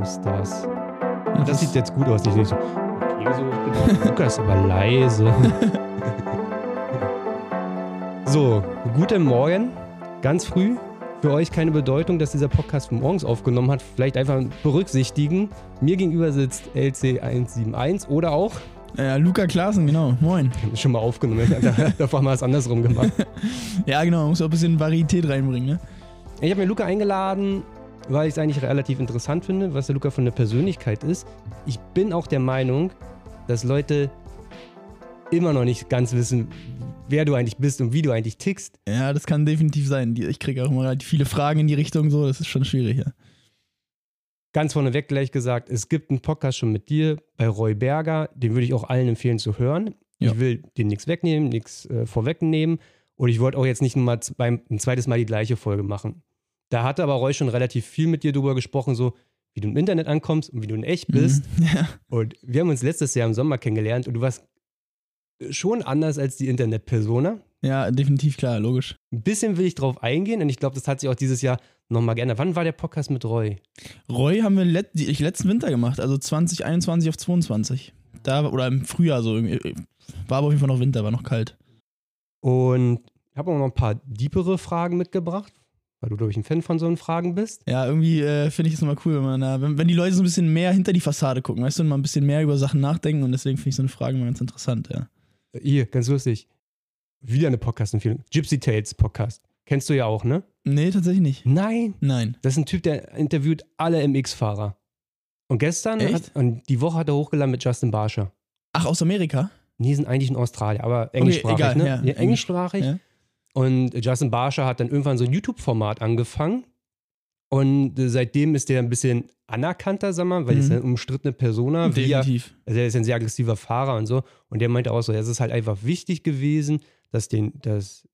das. Und das sieht jetzt gut aus. Ich nicht so, okay, so, Lukas, aber leise. so, guten Morgen, ganz früh. Für euch keine Bedeutung, dass dieser Podcast morgens aufgenommen hat. Vielleicht einfach berücksichtigen. Mir gegenüber sitzt LC171 oder auch. Ja, Luca Klaassen, genau. Moin. Schon mal aufgenommen. Davor haben wir es andersrum gemacht. ja, genau. Muss auch ein bisschen Varietät reinbringen, ne? Ich habe mir Luca eingeladen, weil ich es eigentlich relativ interessant finde, was der Luca von der Persönlichkeit ist. Ich bin auch der Meinung, dass Leute immer noch nicht ganz wissen, wer du eigentlich bist und wie du eigentlich tickst. Ja, das kann definitiv sein. Ich kriege auch immer relativ viele Fragen in die Richtung, so, das ist schon schwierig, ja. Ganz vorneweg gleich gesagt, es gibt einen Podcast schon mit dir bei Roy Berger, den würde ich auch allen empfehlen zu hören. Ja. Ich will den nichts wegnehmen, nichts äh, vorwegnehmen und ich wollte auch jetzt nicht mal beim, ein zweites Mal die gleiche Folge machen. Da hatte aber Roy schon relativ viel mit dir drüber gesprochen, so wie du im Internet ankommst und wie du in echt bist. Mhm, ja. Und wir haben uns letztes Jahr im Sommer kennengelernt und du warst schon anders als die Internet-Persona. Ja, definitiv klar, logisch. Ein bisschen will ich drauf eingehen und ich glaube, das hat sich auch dieses Jahr nochmal geändert. Wann war der Podcast mit Roy? Roy haben wir let letzten Winter gemacht, also 2021 auf 22. Da, oder im Frühjahr so. War aber auf jeden Fall noch Winter, war noch kalt. Und ich habe auch noch ein paar diepere Fragen mitgebracht, weil du, glaube ich, ein Fan von so Fragen bist. Ja, irgendwie äh, finde ich es immer cool, wenn, man, äh, wenn, wenn, die Leute so ein bisschen mehr hinter die Fassade gucken, weißt du, und mal ein bisschen mehr über Sachen nachdenken und deswegen finde ich so eine Frage immer ganz interessant, ja. Hier, ganz lustig. Wieder eine Podcast-Empfehlung. Gypsy Tales Podcast. Kennst du ja auch, ne? Nee, tatsächlich nicht. Nein? Nein. Das ist ein Typ, der interviewt alle MX-Fahrer. Und gestern hat, und die Woche hat er hochgeladen mit Justin Barscher. Ach, aus Amerika? Nee, sind eigentlich in Australien, aber englischsprachig, okay, egal, ne? Ja, ja, englischsprachig. Ja. Und Justin Barscher hat dann irgendwann so ein YouTube-Format angefangen. Und seitdem ist der ein bisschen anerkannter, sag mal, weil mhm. er ist eine umstrittene Persona. Definitiv. Er, also er ist ein sehr aggressiver Fahrer und so. Und der meinte auch so, es ist halt einfach wichtig gewesen, dass, den, dass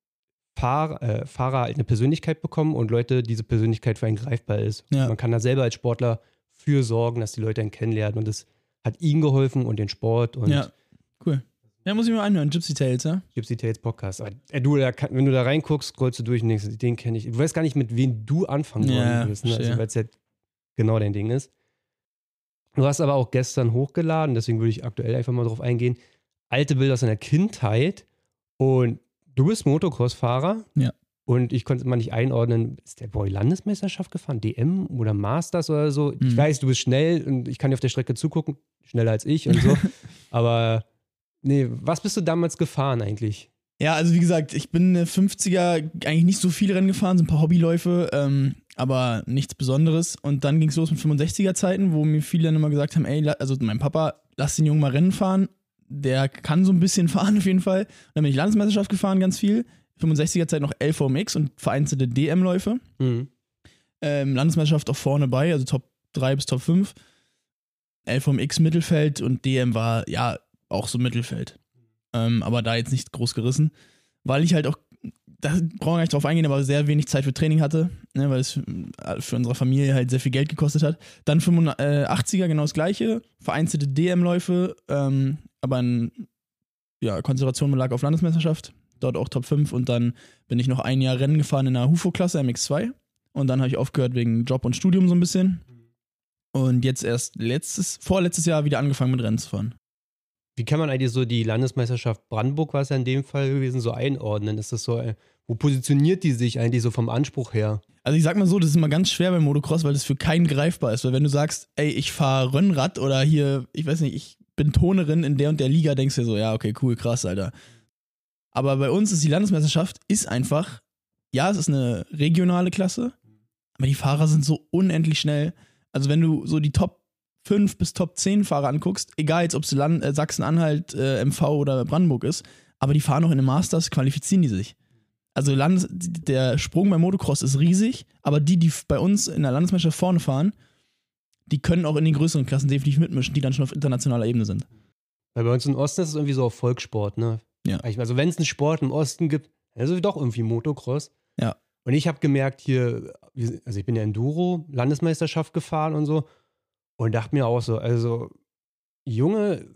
Fahr, äh, Fahrer halt eine Persönlichkeit bekommen und Leute diese Persönlichkeit für einen greifbar ist. Ja. Man kann da selber als Sportler für sorgen, dass die Leute ihn kennenlernen. Und das hat ihm geholfen und den Sport. Und ja, cool. Ja, muss ich mir anhören. Gypsy Tales, ja? Gypsy Tales Podcast. Aber, äh, du, da, wenn du da reinguckst, scrollst du durch und denkst, den kenne ich. Du weißt gar nicht, mit wem du anfangen ja, willst, ne? also, weil es halt genau dein Ding ist. Du hast aber auch gestern hochgeladen, deswegen würde ich aktuell einfach mal drauf eingehen. Alte Bilder aus deiner Kindheit. Und du bist Motocross-Fahrer. Ja. Und ich konnte mal nicht einordnen, ist der Boy Landesmeisterschaft gefahren, DM oder Masters oder so? Mhm. Ich weiß, du bist schnell und ich kann dir auf der Strecke zugucken, schneller als ich und so. aber Nee, was bist du damals gefahren eigentlich? Ja, also wie gesagt, ich bin 50er eigentlich nicht so viele Rennen gefahren, so ein paar Hobbyläufe, ähm, aber nichts Besonderes. Und dann ging es los mit 65er Zeiten, wo mir viele dann immer gesagt haben, ey, also mein Papa, lass den Jungen mal Rennen fahren. Der kann so ein bisschen fahren auf jeden Fall. Und dann bin ich Landesmeisterschaft gefahren, ganz viel. 65er Zeit noch LVMX und vereinzelte DM-Läufe. Mhm. Ähm, Landesmeisterschaft auch vorne bei, also Top 3 bis Top 5. LVMX Mittelfeld und DM war, ja, auch so Mittelfeld. Ähm, aber da jetzt nicht groß gerissen, weil ich halt auch, da brauchen wir gar nicht drauf eingehen, aber sehr wenig Zeit für Training hatte, ne, weil es für unsere Familie halt sehr viel Geld gekostet hat. Dann 85er genau das gleiche, vereinzelte DM-Läufe, ähm, aber in ja, Konzentration lag auf Landesmeisterschaft, dort auch Top 5 und dann bin ich noch ein Jahr Rennen gefahren in der HUFO-Klasse MX2 und dann habe ich aufgehört wegen Job und Studium so ein bisschen. Und jetzt erst letztes, vorletztes Jahr wieder angefangen mit Rennen zu fahren. Wie kann man eigentlich so die Landesmeisterschaft Brandenburg, was ja in dem Fall gewesen, so einordnen? Ist das so, äh, wo positioniert die sich eigentlich so vom Anspruch her? Also ich sag mal so, das ist immer ganz schwer beim Motocross, weil das für keinen greifbar ist. Weil wenn du sagst, ey, ich fahre Rennrad oder hier, ich weiß nicht, ich bin Tonerin in der und der Liga, denkst du dir so, ja, okay, cool, krass, Alter. Aber bei uns ist die Landesmeisterschaft ist einfach, ja, es ist eine regionale Klasse, aber die Fahrer sind so unendlich schnell. Also wenn du so die Top 5 bis Top 10 Fahrer anguckst, egal jetzt, ob es äh, Sachsen-Anhalt, äh, MV oder Brandenburg ist, aber die fahren noch in den Masters, qualifizieren die sich. Also Landes der Sprung beim Motocross ist riesig, aber die, die bei uns in der Landesmeisterschaft vorne fahren, die können auch in den größeren Klassen definitiv mitmischen, die dann schon auf internationaler Ebene sind. Weil bei uns im Osten ist es irgendwie so auf Volkssport, ne? Ja. Also wenn es einen Sport im Osten gibt, dann ist es doch irgendwie Motocross. Ja. Und ich habe gemerkt hier, also ich bin ja Enduro, Landesmeisterschaft gefahren und so. Und dachte mir auch so, also Junge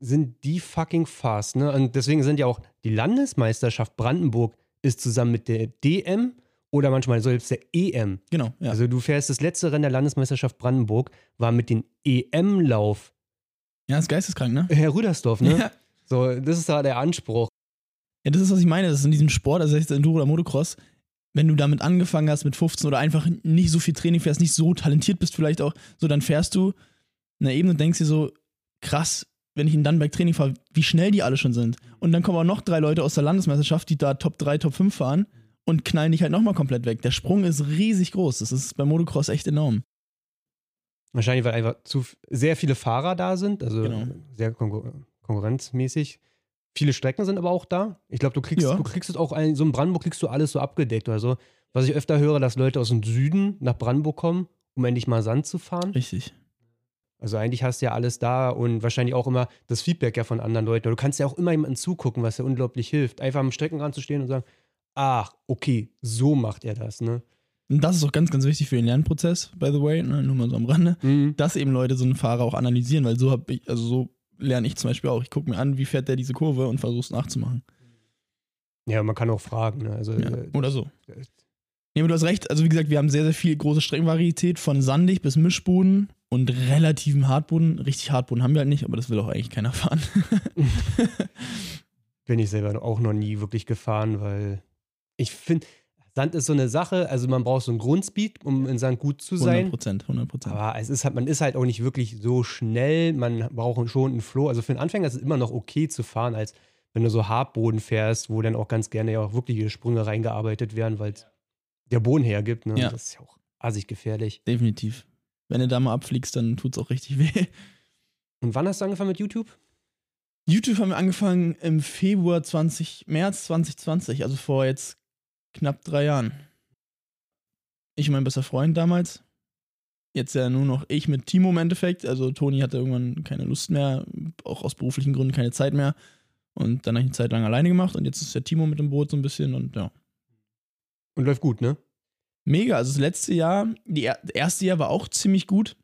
sind die fucking fast, ne? Und deswegen sind ja auch die Landesmeisterschaft Brandenburg ist zusammen mit der DM oder manchmal selbst der EM. Genau, ja. Also du fährst das letzte Rennen der Landesmeisterschaft Brandenburg, war mit dem EM-Lauf. Ja, ist geisteskrank, ne? Herr Rüdersdorf, ne? Ja. So, das ist da der Anspruch. Ja, das ist, was ich meine. Das ist in diesem Sport, also jetzt Enduro oder Motocross, wenn du damit angefangen hast mit 15 oder einfach nicht so viel Training fährst, nicht so talentiert bist vielleicht auch, so dann fährst du eine Ebene und denkst dir so, krass, wenn ich in Dannenberg Training fahre, wie schnell die alle schon sind. Und dann kommen auch noch drei Leute aus der Landesmeisterschaft, die da Top 3, Top 5 fahren und knallen dich halt nochmal komplett weg. Der Sprung ist riesig groß. Das ist beim Motocross echt enorm. Wahrscheinlich, weil einfach zu sehr viele Fahrer da sind, also Genau. sehr konkur konkurrenzmäßig. Viele Strecken sind aber auch da. Ich glaube, du kriegst, Ja. du kriegst es auch, ein, so in Brandenburg kriegst du alles so abgedeckt oder so. Was ich öfter höre, dass Leute aus dem Süden nach Brandenburg kommen, um endlich mal Sand zu fahren. Richtig. Also eigentlich hast du ja alles da und wahrscheinlich auch immer das Feedback ja von anderen Leuten. Du kannst ja auch immer jemandem zugucken, was ja unglaublich hilft. Einfach am Streckenrand zu stehen und sagen, ach, okay, so macht er das, ne? Und das ist auch ganz, ganz wichtig für den Lernprozess, by the way, ne? nur mal so am Rande, Mhm. dass eben Leute so einen Fahrer auch analysieren, weil so habe ich, also so lerne ich zum Beispiel auch. Ich gucke mir an, wie fährt der diese Kurve und versuche es nachzumachen. Ja, man kann auch fragen, ne? Also, Ja. äh, Oder so. äh, Nee, aber du hast recht. Also, wie gesagt, wir haben sehr, sehr viel große Streckenvarietät von sandig bis Mischboden und relativen Hartboden. Richtig Hartboden haben wir halt nicht, aber das will auch eigentlich keiner fahren. bin ich selber auch noch nie wirklich gefahren, weil ich finde, Sand ist so eine Sache, also man braucht so einen Grundspeed, um in Sand gut zu 100 sein. Prozent, 100 Prozent. Aber es ist halt, man ist halt auch nicht wirklich so schnell, man braucht schon einen Flow. Also für einen Anfänger ist es immer noch okay zu fahren, als wenn du so Hartboden fährst, wo dann auch ganz gerne ja auch wirkliche Sprünge reingearbeitet werden, weil der Boden hergibt. Ne? Ja. Das ist ja auch assig gefährlich. Definitiv. Wenn du da mal abfliegst, dann tut es auch richtig weh. Und wann hast du angefangen mit YouTube? YouTube haben wir angefangen im Februar 20, März 2020, also vor jetzt knapp drei Jahren. Ich und mein bester Freund damals. Jetzt ja nur noch ich mit Timo im Endeffekt. Also Toni hatte irgendwann keine Lust mehr, auch aus beruflichen Gründen keine Zeit mehr. Und dann habe ich eine Zeit lang alleine gemacht und jetzt ist der Timo mit dem Boot so ein bisschen und ja. Und läuft gut, ne? Mega. Also das letzte Jahr, die er das erste Jahr war auch ziemlich gut.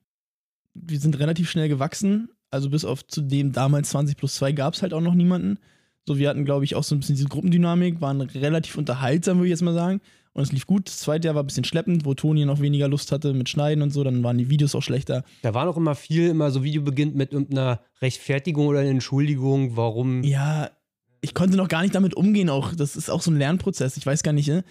Wir sind relativ schnell gewachsen. Also bis auf zu dem damals 20 plus 2 gab es halt auch noch niemanden. So, wir hatten, glaube ich, auch so ein bisschen diese Gruppendynamik, waren relativ unterhaltsam, würde ich jetzt mal sagen. Und es lief gut. Das zweite Jahr war ein bisschen schleppend, wo Toni noch weniger Lust hatte mit Schneiden und so. Dann waren die Videos auch schlechter. Da war noch immer viel, immer so Video beginnt mit irgendeiner Rechtfertigung oder einer Entschuldigung, warum. Ja, ich konnte noch gar nicht damit umgehen. Auch das ist auch so ein Lernprozess. Ich weiß gar nicht. Ne?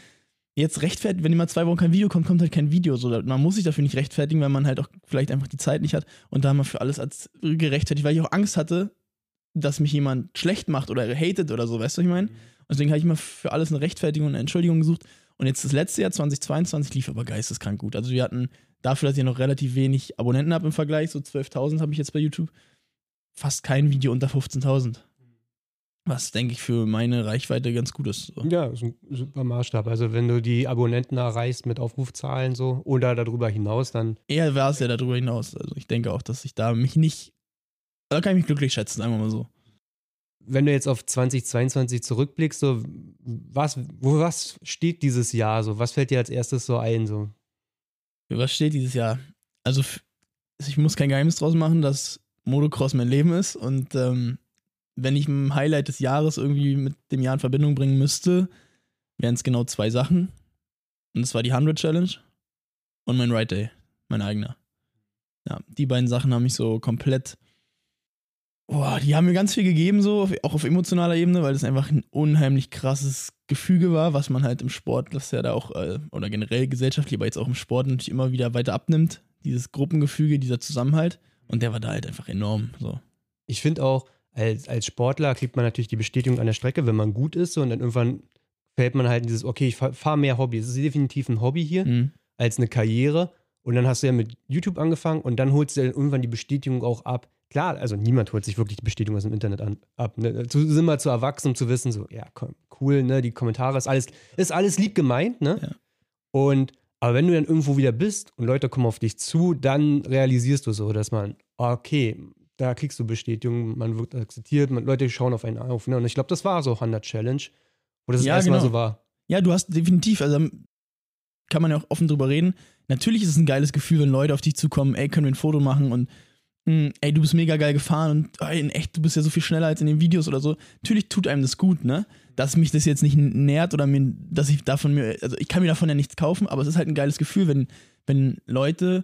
Jetzt rechtfertigt, wenn immer zwei Wochen kein Video kommt, kommt halt kein Video. So, man muss sich dafür nicht rechtfertigen, weil man halt auch vielleicht einfach die Zeit nicht hat. Und da haben wir für alles als gerechtfertigt, weil ich auch Angst hatte, dass mich jemand schlecht macht oder hatet oder so. Weißt du, was ich meine? Und deswegen habe ich immer für alles eine Rechtfertigung und eine Entschuldigung gesucht. Und jetzt das letzte Jahr, 2022, lief aber geisteskrank gut. Also wir hatten dafür, dass ich noch relativ wenig Abonnenten habe im Vergleich, so 12.000 habe ich jetzt bei YouTube, fast kein Video unter 15.000. Was, denke ich, für meine Reichweite ganz gut ist. So. Ja, ist ein super Maßstab. Also, wenn du die Abonnenten erreichst mit Aufrufzahlen so oder darüber hinaus, dann Eher war es ja darüber hinaus. Also ich denke auch, dass ich da mich nicht. Da kann ich mich glücklich schätzen, sagen wir mal so. wenn du jetzt auf 2022 zurückblickst, so was, wo was steht dieses Jahr so? Was fällt dir als erstes so ein? So? Für was steht dieses Jahr? Also f- ich muss kein Geheimnis draus machen, dass Motocross mein Leben ist und ähm, wenn ich ein Highlight des Jahres irgendwie mit dem Jahr in Verbindung bringen müsste, wären es genau zwei Sachen. Und das war die 100 Challenge und mein Ride Day, mein eigener. Ja, die beiden Sachen haben mich so komplett. Boah, die haben mir ganz viel gegeben, so, auch auf emotionaler Ebene, weil das einfach ein unheimlich krasses Gefüge war, was man halt im Sport, das ja da auch, äh, oder generell gesellschaftlich, aber jetzt auch im Sport natürlich immer wieder weiter abnimmt. Dieses Gruppengefüge, dieser Zusammenhalt. Und der war da halt einfach enorm. So. Ich finde auch, als, als Sportler kriegt man natürlich die Bestätigung an der Strecke, wenn man gut ist so, und dann irgendwann fällt man halt in dieses, okay, ich fahre fahr mehr Hobby. Es ist definitiv ein Hobby hier Mhm. als eine Karriere. Und dann hast du ja mit YouTube angefangen und dann holst du dann irgendwann die Bestätigung auch ab. Klar, also niemand holt sich wirklich die Bestätigung aus dem Internet an, ab. Ne? Zu, sind wir zu erwachsen, um zu wissen, so, ja, komm, cool, ne? Die Kommentare ist alles, ist alles lieb gemeint, ne? Ja. Und aber wenn du dann irgendwo wieder bist und Leute kommen auf dich zu, dann realisierst du so, dass man, okay, da kriegst du Bestätigung, man wird akzeptiert, man, Leute schauen auf einen auf. Ne? Und ich glaube, das war so 100 Challenge, wo das Ja, das erste Mal genau. so war. Ja, du hast definitiv, also kann man ja auch offen drüber reden. Natürlich ist es ein geiles Gefühl, wenn Leute auf dich zukommen, ey, können wir ein Foto machen und ey, du bist mega geil gefahren und ey, in echt, du bist ja so viel schneller als in den Videos oder so. Natürlich tut einem das gut, ne? Dass mich das jetzt nicht nährt oder mir, dass ich davon mir, also ich kann mir davon ja nichts kaufen, aber es ist halt ein geiles Gefühl, wenn, wenn Leute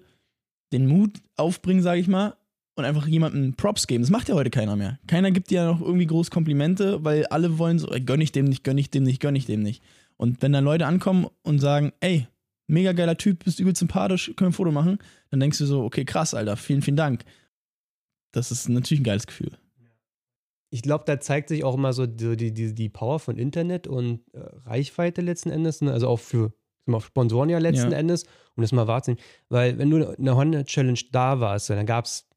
den Mut aufbringen, sage ich mal, und einfach jemandem Props geben. Das macht ja heute keiner mehr. Keiner gibt dir ja noch irgendwie groß Komplimente, weil alle wollen so, ey, gönn ich dem nicht, gönn ich dem nicht, gönn ich dem nicht. Und wenn dann Leute ankommen und sagen, ey, mega geiler Typ, bist übel sympathisch, können wir ein Foto machen, dann denkst du so, okay, krass, Alter, vielen, vielen Dank. Das ist natürlich ein geiles Gefühl. Ich glaube, da zeigt sich auch immer so die, die, die Power von Internet und äh, Reichweite letzten Endes, ne? also auch für auf Sponsoren ja letzten ja. Endes, um das mal wahrzunehmen. Weil wenn du eine Honda Challenge da warst, dann gab es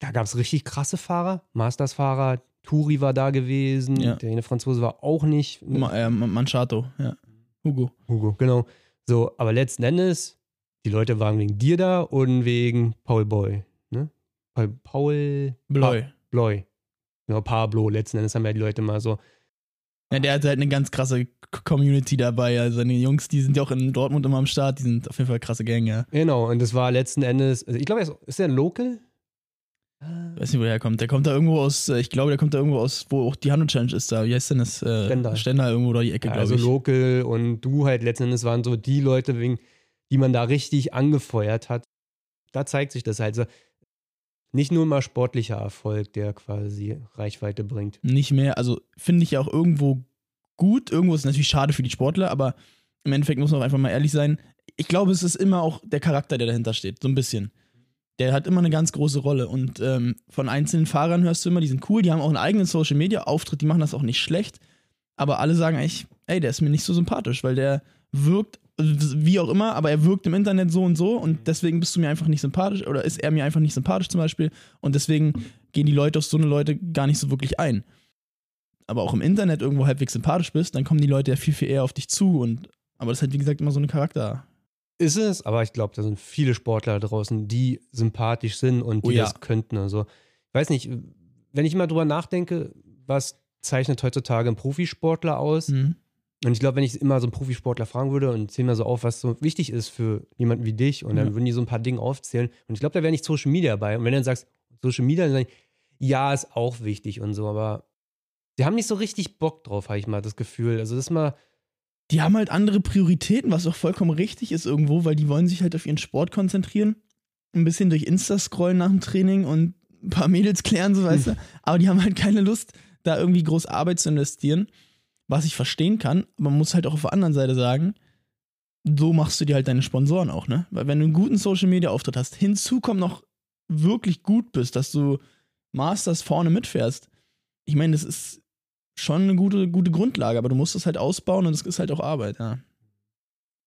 da gab es richtig krasse Fahrer, Masters-Fahrer, Turi war da gewesen, ja. der eine Franzose war auch nicht. Ma, äh, Manchato, ja. Hugo. Hugo, genau. So, aber letzten Endes, die Leute waren wegen dir da und wegen Paul Boy? Paul, Bloy. Pa Bloy. Genau, Pablo. Letzten Endes haben ja die Leute mal so. Ja, der hat halt eine ganz krasse Community dabei. Also seine Jungs, die sind ja auch in Dortmund immer am Start, die sind auf jeden Fall krasse Gang, ja. Genau, und das war letzten Endes, also ich glaube, ist der ein Local? Ich weiß nicht, woher er kommt. Der kommt da irgendwo aus, äh, ich glaube, der kommt da irgendwo aus, wo auch die Handel Challenge ist da. Wie heißt denn das? Äh, Stendal. Stendal irgendwo da die Ecke, ja, glaube ich. Also Local und du halt letzten Endes waren so die Leute, wegen, die man da richtig angefeuert hat. Da zeigt sich das halt so. Nicht nur mal sportlicher Erfolg, der quasi Reichweite bringt. Nicht mehr, also finde ich ja auch irgendwo gut. Irgendwo ist es natürlich schade für die Sportler, aber im Endeffekt muss man auch einfach mal ehrlich sein. Ich glaube, es ist immer auch der Charakter, der dahinter steht, so ein bisschen der hat immer eine ganz große Rolle. Und ähm, von einzelnen Fahrern hörst du immer, die sind cool, die haben auch einen eigenen Social Media Auftritt, die machen das auch nicht schlecht. Aber alle sagen eigentlich, ey, der ist mir nicht so sympathisch, weil der wirkt, wie auch immer, aber er wirkt im Internet so und so und deswegen bist du mir einfach nicht sympathisch oder ist er mir einfach nicht sympathisch zum Beispiel und deswegen gehen die Leute auf so eine Leute gar nicht so wirklich ein. Aber auch im Internet irgendwo halbwegs sympathisch bist, dann kommen die Leute ja viel, viel eher auf dich zu und aber das ist halt wie gesagt immer so eine Charakter, ist es, aber ich glaube, da sind viele Sportler draußen, die sympathisch sind und die oh ja. das könnten. Also, ich weiß nicht, wenn ich mal drüber nachdenke, was zeichnet heutzutage ein Profisportler aus? Mhm. Und ich glaube, wenn ich immer so einen Profisportler fragen würde und zähle mir so auf, was so wichtig ist für jemanden wie dich, und dann würden die so ein paar Dinge aufzählen. Und ich glaube, da wäre nicht Social Media dabei. Und wenn du dann sagst, Social Media, dann sage ich, ja, ist auch wichtig und so, aber die haben nicht so richtig Bock drauf, habe ich mal das Gefühl. Also, das ist mal die haben halt andere Prioritäten, was auch vollkommen richtig ist irgendwo, weil die wollen sich halt auf ihren Sport konzentrieren. Ein bisschen durch Insta scrollen nach dem Training und ein paar Mädels klären, so weißt hm. du. Aber die haben halt keine Lust, da irgendwie groß Arbeit zu investieren, was ich verstehen kann. Aber man muss halt auch auf der anderen Seite sagen, so machst du dir halt deine Sponsoren auch, ne? Weil wenn du einen guten Social Media Auftritt hast, hinzu kommt noch wirklich gut bist, dass du Masters vorne mitfährst. Ich meine, das ist schon eine gute, gute Grundlage, aber du musst es halt ausbauen und es ist halt auch Arbeit, ja.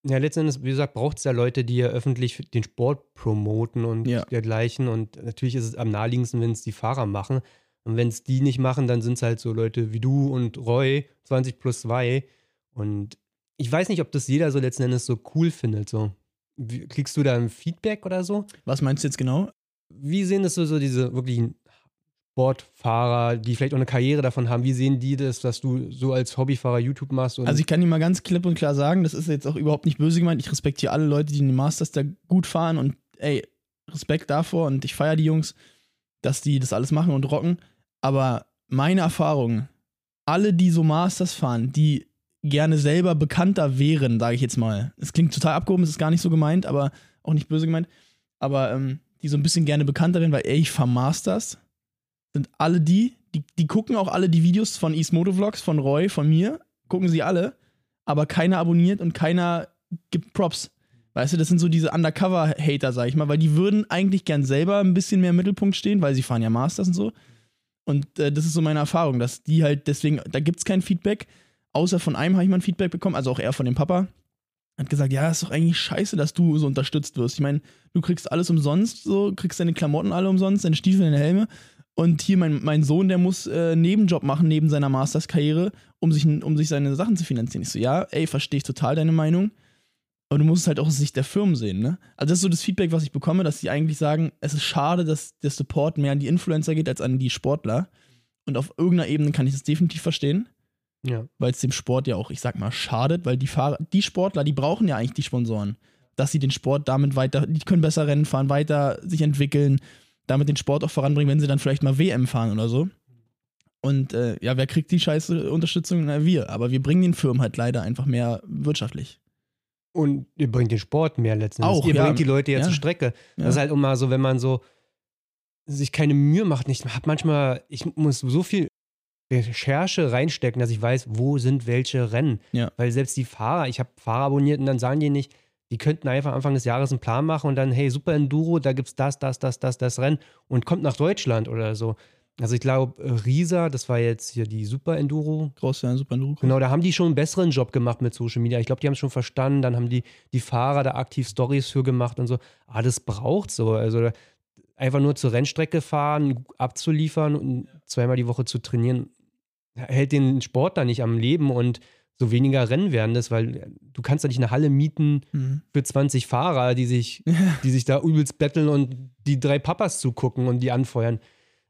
Ja, letztendlich, wie gesagt, braucht es ja Leute, die ja öffentlich den Sport promoten und ja. dergleichen. Und natürlich ist es am naheliegendsten, wenn es die Fahrer machen. Und wenn es die nicht machen, dann sind es halt so Leute wie du und Roy, 20 plus 2. Und ich weiß nicht, ob das jeder so letzten Endes so cool findet. So. Wie, kriegst du da ein Feedback oder so? Was meinst du jetzt genau? Wie sehen das so, so diese wirklichen Sportfahrer, die vielleicht auch eine Karriere davon haben, wie sehen die das, dass du so als Hobbyfahrer YouTube machst? also ich kann dir mal ganz klipp und klar sagen, das ist jetzt auch überhaupt nicht böse gemeint. Ich respektiere alle Leute, die in den Masters da gut fahren und ey, Respekt davor und ich feiere die Jungs, dass die das alles machen und rocken. Aber meine Erfahrung, alle, die so Masters fahren, die gerne selber bekannter wären, sage ich jetzt mal. Es klingt total abgehoben, es ist gar nicht so gemeint, aber auch nicht böse gemeint. Aber ähm, die so ein bisschen gerne bekannter wären, weil ey, ich fahre Masters sind alle die, die, die gucken auch alle die Videos von East Moto Vlogs, von Roy, von mir, gucken sie alle, aber keiner abonniert und keiner gibt Props. Weißt du, das sind so diese Undercover-Hater, sag ich mal, weil die würden eigentlich gern selber ein bisschen mehr im Mittelpunkt stehen, weil sie fahren ja Masters und so. Und äh, das ist so meine Erfahrung, dass die halt deswegen, da gibt es kein Feedback. Außer von einem habe ich mal ein Feedback bekommen, also auch er von dem Papa. Hat gesagt, ja, ist doch eigentlich scheiße, dass du so unterstützt wirst. Ich meine, du kriegst alles umsonst, so, kriegst deine Klamotten alle umsonst, deine Stiefel, deine Helme. Und hier mein, mein Sohn, der muss äh, Nebenjob machen neben seiner Masters-Karriere, um sich, um sich seine Sachen zu finanzieren. Ich so, ja, ey, verstehe ich total deine Meinung. Aber du musst es halt auch aus Sicht der Firmen sehen, ne? Also das ist so das Feedback, was ich bekomme, dass sie eigentlich sagen, es ist schade, dass der Support mehr an die Influencer geht als an die Sportler. Und auf irgendeiner Ebene kann ich das definitiv verstehen. Ja. Weil es dem Sport ja auch, ich sag mal, schadet, weil die Fahrer, die Sportler, die brauchen ja eigentlich die Sponsoren. Dass sie den Sport damit weiter, die können besser Rennen fahren, weiter sich entwickeln damit den Sport auch voranbringen, wenn sie dann vielleicht mal WM fahren oder so. Und äh, ja, wer kriegt die scheiße Unterstützung? Na, wir. Aber wir bringen den Firmen halt leider einfach mehr wirtschaftlich. Und ihr bringt den Sport mehr letztendlich. Auch, ihr ja. bringt die Leute ja, Ja. zur Strecke. Ja. Das ist halt immer so, wenn man so sich keine Mühe macht. Ich habe manchmal, ich muss so viel Recherche reinstecken, dass ich weiß, wo sind welche Rennen. Ja. Weil selbst die Fahrer, ich habe Fahrer abonniert und dann sagen die nicht, die könnten einfach Anfang des Jahres einen Plan machen und dann, hey, Super Enduro, da gibt's das, das, das, das, das Rennen und kommt nach Deutschland oder so. Also ich glaube, Risa, das war jetzt hier die Super Enduro, Groß, ja, super Enduro. Genau, da haben die schon einen besseren Job gemacht mit Social Media. Ich glaube, die haben es schon verstanden. Dann haben die, die Fahrer da aktiv Stories für gemacht und so. Ah, das braucht so. Also einfach nur zur Rennstrecke fahren, abzuliefern und zweimal die Woche zu trainieren, hält den Sport da nicht am Leben und so weniger Rennen werden das, weil du kannst da nicht eine Halle mieten Mhm. für 20 Fahrer, die sich, die sich da übelst betteln und die drei Papas zugucken und die anfeuern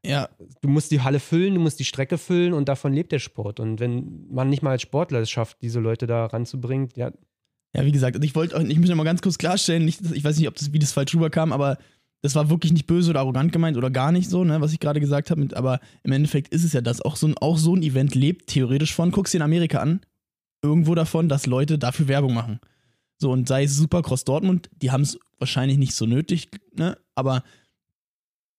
Ja, du musst die Halle füllen, du musst die Strecke füllen und davon lebt der Sport. Und wenn man nicht mal als Sportler es schafft, diese Leute da ranzubringen, ja, Ja, wie gesagt, ich wollte, ich muss noch mal ganz kurz klarstellen, nicht, ich weiß nicht, ob das, wie das falsch rüberkam, aber das war wirklich nicht böse oder arrogant gemeint oder gar nicht so, ne, was ich gerade gesagt habe, aber im Endeffekt ist es ja das. Auch so, ein, auch so ein Event lebt theoretisch von, guck's dir in Amerika an, irgendwo davon, dass Leute dafür Werbung machen. So, und sei es Supercross Dortmund, die haben es wahrscheinlich nicht so nötig, ne, aber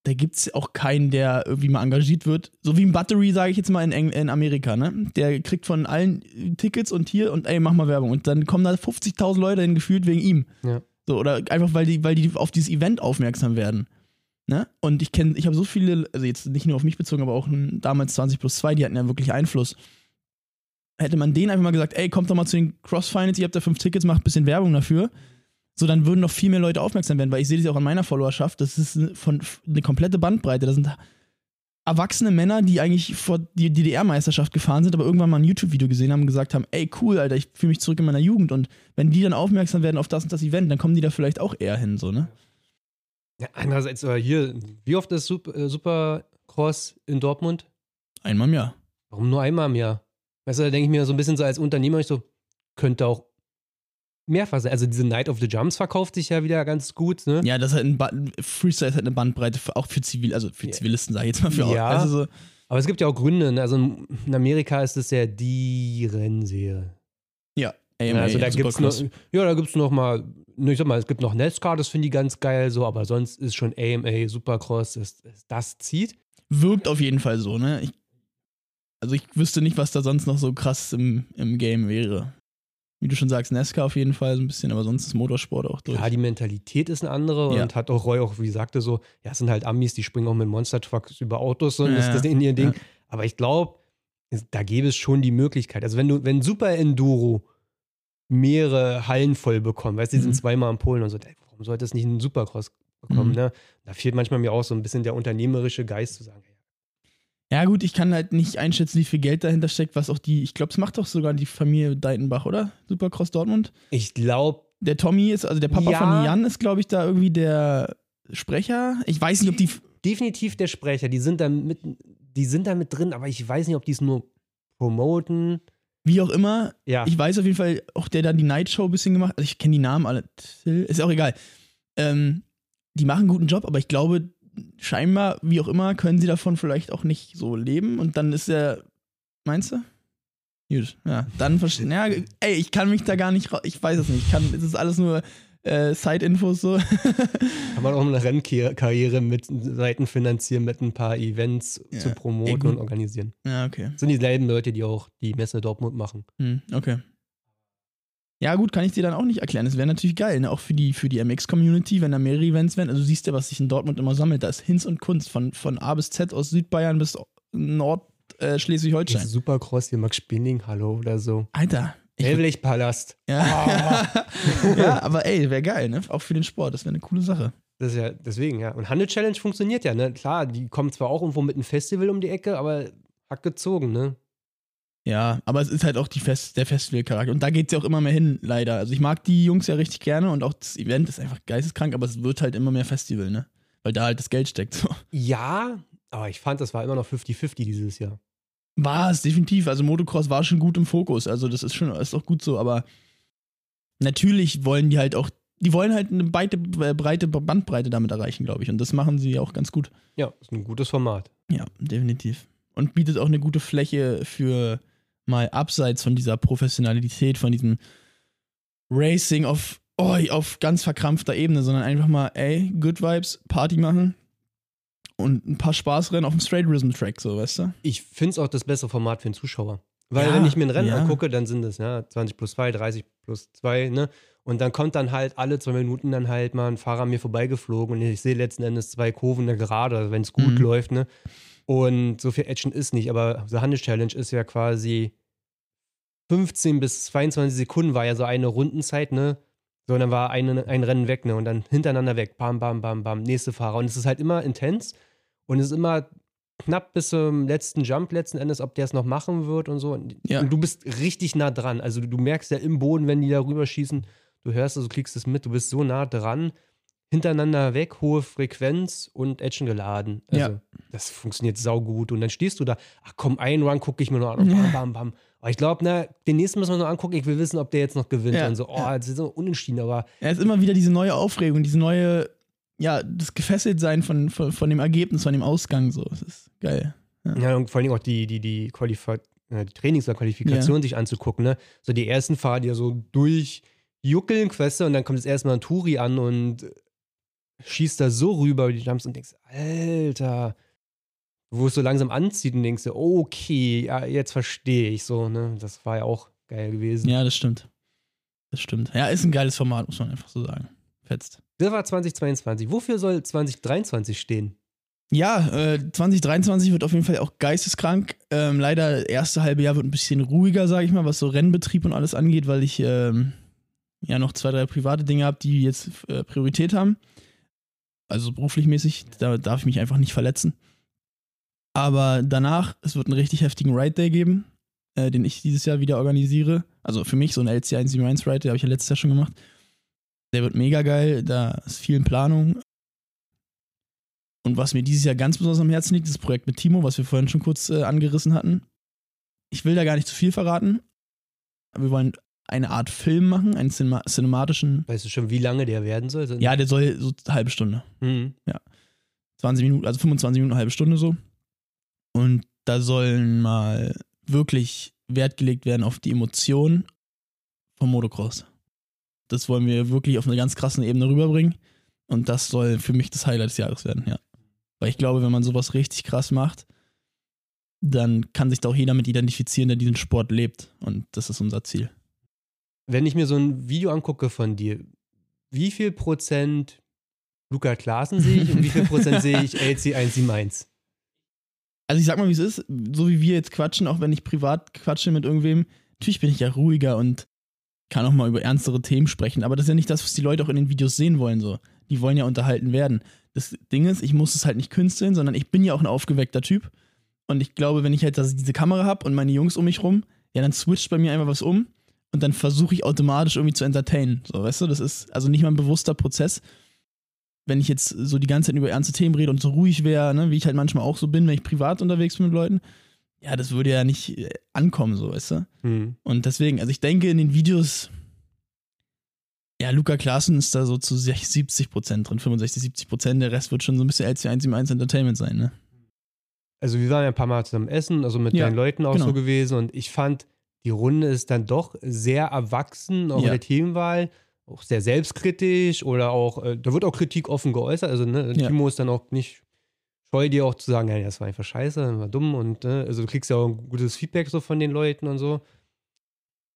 da gibt es auch keinen, der irgendwie mal engagiert wird. So wie ein Battery, sage ich jetzt mal in, Eng in Amerika, ne? Der kriegt von allen Tickets und hier und ey, mach mal Werbung. Und dann kommen da 50.000 Leute hin, gefühlt wegen ihm. Ja. So, oder einfach, weil die, weil die auf dieses Event aufmerksam werden. Ne? Und ich kenne, ich habe so viele, also jetzt nicht nur auf mich bezogen, aber auch damals 20 plus 2, die hatten ja wirklich Einfluss. Hätte man denen einfach mal gesagt, ey, kommt doch mal zu den Cross-Finals, ihr habt da fünf Tickets, macht ein bisschen Werbung dafür. So, dann würden noch viel mehr Leute aufmerksam werden, weil ich sehe das ja auch an meiner Followerschaft. Das ist eine- von eine komplette Bandbreite. Das sind erwachsene Männer, die eigentlich vor die DDR-Meisterschaft gefahren sind, aber irgendwann mal ein YouTube-Video gesehen haben und gesagt haben, ey, cool, Alter, ich fühle mich zurück in meiner Jugend. Und wenn die dann aufmerksam werden auf das und das Event, dann kommen die da vielleicht auch eher hin, so, ne? ja andererseits, äh, hier, wie oft ist äh, Supercross in Dortmund? Einmal im Jahr. Warum nur einmal im Jahr? Weißt du, da denke ich mir so ein bisschen so als Unternehmer, ich so, könnte auch mehrfach sein. Also diese Night of the Jumps verkauft sich ja wieder ganz gut, ne? Ja, das ist halt ein ba Freestyle ist halt eine Bandbreite, für, auch für Zivil, also für. Zivilisten, sag ich jetzt mal für Ja. Also so, Aber es gibt ja auch Gründe, ne? Also in Amerika ist es ja die Rennserie. ja, AMA, also da gibt's noch, ja, da gibt's noch mal, ne, ich sag mal, es gibt noch NASCAR, das finde ich ganz geil, so, aber sonst ist schon AMA, Supercross, das, das zieht. Wirkt auf jeden Fall so, ne? Ich, also ich wüsste nicht, was da sonst noch so krass im, im Game wäre. Wie du schon sagst, NASCAR auf jeden Fall so ein bisschen, aber sonst ist Motorsport auch durch. Klar, die Mentalität ist eine andere Ja. und hat auch Roy auch, wie sagte, so, ja, es sind halt Amis, die springen auch mit Monster Trucks über Autos und Ja, das ist das in ihr Ding. ja. Aber ich glaube, da gäbe es schon die Möglichkeit. Also wenn du, wenn Super Enduro mehrere Hallen voll bekommt, weißt du, die Mhm. sind zweimal in Polen und so, ey, warum sollte es nicht einen Supercross bekommen, Mhm. ne? Da fehlt manchmal mir auch so ein bisschen der unternehmerische Geist zu sagen, Ja, gut, ich kann halt nicht einschätzen, wie viel Geld dahinter steckt, was auch die, ich glaube, es macht doch sogar die Familie Deitenbach, oder? Supercross Dortmund. ich glaube, Der Tommy ist, also der Papa Ja. von Jan ist, glaube ich, da irgendwie der Sprecher. Ich weiß nicht, ob die. definitiv der Sprecher, die sind da mit, die sind da mit drin, aber ich weiß nicht, ob die es nur promoten. Wie auch immer, Ja, ich weiß auf jeden Fall, auch der dann die Night Show ein bisschen gemacht Also ich kenne die Namen alle. Ist auch egal. Ähm, die machen einen guten Job, aber ich glaube, scheinbar, wie auch immer, können sie davon vielleicht auch nicht so leben. Und dann ist der. Meinst du? Gut, ja. Dann verstehen. Ja, ey, ich kann mich da gar nicht. ra- Ich weiß es nicht. Ich kann, es ist alles nur äh, Side-Infos so. kann man auch eine Rennkarriere mit Seiten finanzieren, mit ein paar Events Ja. zu Ey, promoten gut. und organisieren. ja, okay. Das sind dieselben Leute, die auch die Messe Dortmund machen. Hm, okay. Ja, gut, kann ich dir dann auch nicht erklären. Es wäre natürlich geil, ne? auch für die, für die MX-Community, wenn da mehrere Events wären. Also, du siehst ja, was sich in Dortmund immer sammelt. Da ist Hinz und Kunst, von, von A bis Z, aus Südbayern bis Nord äh. Supercross hier, Max Spinning, hallo oder so. Alter. Ich, Hellblechpalast. ja. ja, aber ey, wäre geil, ne? Auch für den Sport. Das wäre eine coole Sache. Das ist ja deswegen, ja. Und Handel Challenge funktioniert ja, ne? Klar, die kommen zwar auch irgendwo mit einem Festival um die Ecke, aber hat gezogen, ne? Ja, aber es ist halt auch die Fest, der Festivalcharakter. Und da geht es ja auch immer mehr hin, leider. Also ich mag die Jungs ja richtig gerne und auch das Event ist einfach geisteskrank, aber es wird halt immer mehr Festival, ne? Weil da halt das Geld steckt. So. Ja, aber ich fand, das war immer noch 50-50 dieses Jahr. War es, definitiv. Also Motocross war schon gut im Fokus. Also das ist schon, ist auch gut so, aber natürlich wollen die halt auch die wollen halt eine breite, äh, breite Bandbreite damit erreichen, glaube ich. Und das machen sie auch ganz gut. Ja, ist ein gutes Format. Ja, definitiv. Und bietet auch eine gute Fläche für mal abseits von dieser Professionalität, von diesem Racing auf, oh, auf ganz verkrampfter Ebene, sondern einfach mal, ey, Good Vibes, Party machen und ein paar Spaßrennen auf dem Straight Rhythm Track, so, weißt du? Ich finde es auch das bessere Format für den Zuschauer. Weil Ja, wenn ich mir ein Rennen ja. angucke, dann sind es ja 20 plus 2, 30 plus 2, ne? Und dann kommt dann halt alle zwei Minuten dann halt mal ein Fahrer an mir vorbeigeflogen und ich sehe letzten Endes zwei Kurven da gerade, wenn es gut Mhm. läuft, ne? Und so viel Action ist nicht, aber The Hannes Challenge ist ja quasi 15 bis 22 Sekunden war ja so eine Rundenzeit, ne? So, und dann war eine, ein Rennen weg, ne? Und dann hintereinander weg, bam, bam, bam, bam, nächste Fahrer. Und es ist halt immer intens und es ist immer knapp bis zum letzten Jump letzten Endes, ob der es noch machen wird und so. Und, Ja. und du bist richtig nah dran. Also du merkst ja im Boden, wenn die da rüberschießen, du hörst es, du kriegst es mit, du bist so nah dran, hintereinander weg, hohe Frequenz und Action geladen. Also Ja. das funktioniert saugut. Und dann stehst du da, ach komm, einen Run gucke ich mir noch an. Und bam, bam, bam. Aber ich glaube, na, den nächsten müssen wir noch angucken. Ich will wissen, ob der jetzt noch gewinnt. Ja, Und so, oh, ja. das ist so unentschieden, aber Ja, es ist immer wieder diese neue Aufregung, diese neue, ja, das Gefesseltsein von, von, von dem Ergebnis, von dem Ausgang, so. Das ist geil. Ja, und vor allen Dingen auch die, die, die, Qualifa äh, die Trainings- oder Qualifikation sich anzugucken, ne? So die ersten Fahrer, die ja so durchjuckeln, Queste, und dann kommt jetzt erstmal ein Turi an und schießt da so rüber über die Jumps und denkst, Alter, wo es so langsam anzieht und denkst, du, okay, ja, jetzt verstehe ich so, ne? Das war ja auch geil gewesen. Ja, das stimmt. Das stimmt. Ja, ist ein geiles Format, muss man einfach so sagen. Fetzt. Das war 2022. Wofür soll 2023 stehen? Ja, äh, 2023 wird auf jeden Fall auch geisteskrank. Ähm, leider, erste halbe Jahr wird ein bisschen ruhiger, sage ich mal, was so Rennbetrieb und alles angeht, weil ich ähm, ja noch zwei, drei private Dinge habe, die jetzt äh, Priorität haben. Also beruflich mäßig, da darf ich mich einfach nicht verletzen. Aber danach, es wird einen richtig heftigen Ride Day geben, äh, den ich dieses Jahr wieder organisiere. Also für mich so ein LC 171 Ride Day habe ich ja letztes Jahr schon gemacht. Der wird mega geil, da ist viel in Planung. Und was mir dieses Jahr ganz besonders am Herzen liegt, ist das Projekt mit Timo, was wir vorhin schon kurz äh, angerissen hatten. Ich will da gar nicht zu viel verraten. Wir wollen eine Art Film machen, einen cinema cinematischen. Weißt du schon, wie lange der werden soll? Ja, der soll so eine halbe Stunde. Mhm. 20 Minuten, also 25 Minuten, eine halbe Stunde so. Und da sollen mal wirklich Wert gelegt werden auf die Emotionen vom Motocross. Das wollen wir wirklich auf einer ganz krassen Ebene rüberbringen. Und das soll für mich das Highlight des Jahres werden, ja. Weil ich glaube, wenn man sowas richtig krass macht, dann kann sich da auch jeder mit identifizieren, der diesen Sport lebt. Und das ist unser Ziel. wenn ich mir so ein Video angucke von dir, wie viel Prozent Luca Klaassen sehe ich und wie viel Prozent sehe ich LC171? Also ich sag mal, wie es ist, so wie wir jetzt quatschen, auch wenn ich privat quatsche mit irgendwem, natürlich bin ich ja ruhiger und kann auch mal über ernstere Themen sprechen, aber das ist ja nicht das, was die Leute auch in den Videos sehen wollen, so. Die wollen ja unterhalten werden. Das Ding ist, ich muss es halt nicht künsteln, sondern ich bin ja auch ein aufgeweckter Typ. Und ich glaube, wenn ich halt diese Kamera habe und meine Jungs um mich rum, ja, dann switcht bei mir einfach was um und dann versuche ich automatisch irgendwie zu entertainen. So, weißt du, das ist also nicht mal ein bewusster Prozess. Wenn ich jetzt so die ganze Zeit über ernste Themen rede und so ruhig wäre, ne, wie ich halt manchmal auch so bin, wenn ich privat unterwegs bin mit Leuten, ja, das würde ja nicht äh, ankommen, so, weißt du? Hm. Und deswegen, also ich denke in den Videos, ja, Luca Klaassen ist da so zu 70 Prozent drin, 65, 70 Prozent, der Rest wird schon so ein bisschen LC171 Entertainment sein, ne? Also wir waren ja ein paar Mal zusammen essen, also mit Ja, deinen Leuten auch genau. so gewesen und ich fand, die Runde ist dann doch sehr erwachsen, auch in Ja. der Themenwahl, auch sehr selbstkritisch oder auch, äh, da wird auch Kritik offen geäußert, also ne, Ja. Timo ist dann auch nicht scheu dir auch zu sagen, ja, das war einfach scheiße, das war dumm und ne, also du kriegst ja auch ein gutes Feedback so von den Leuten und so.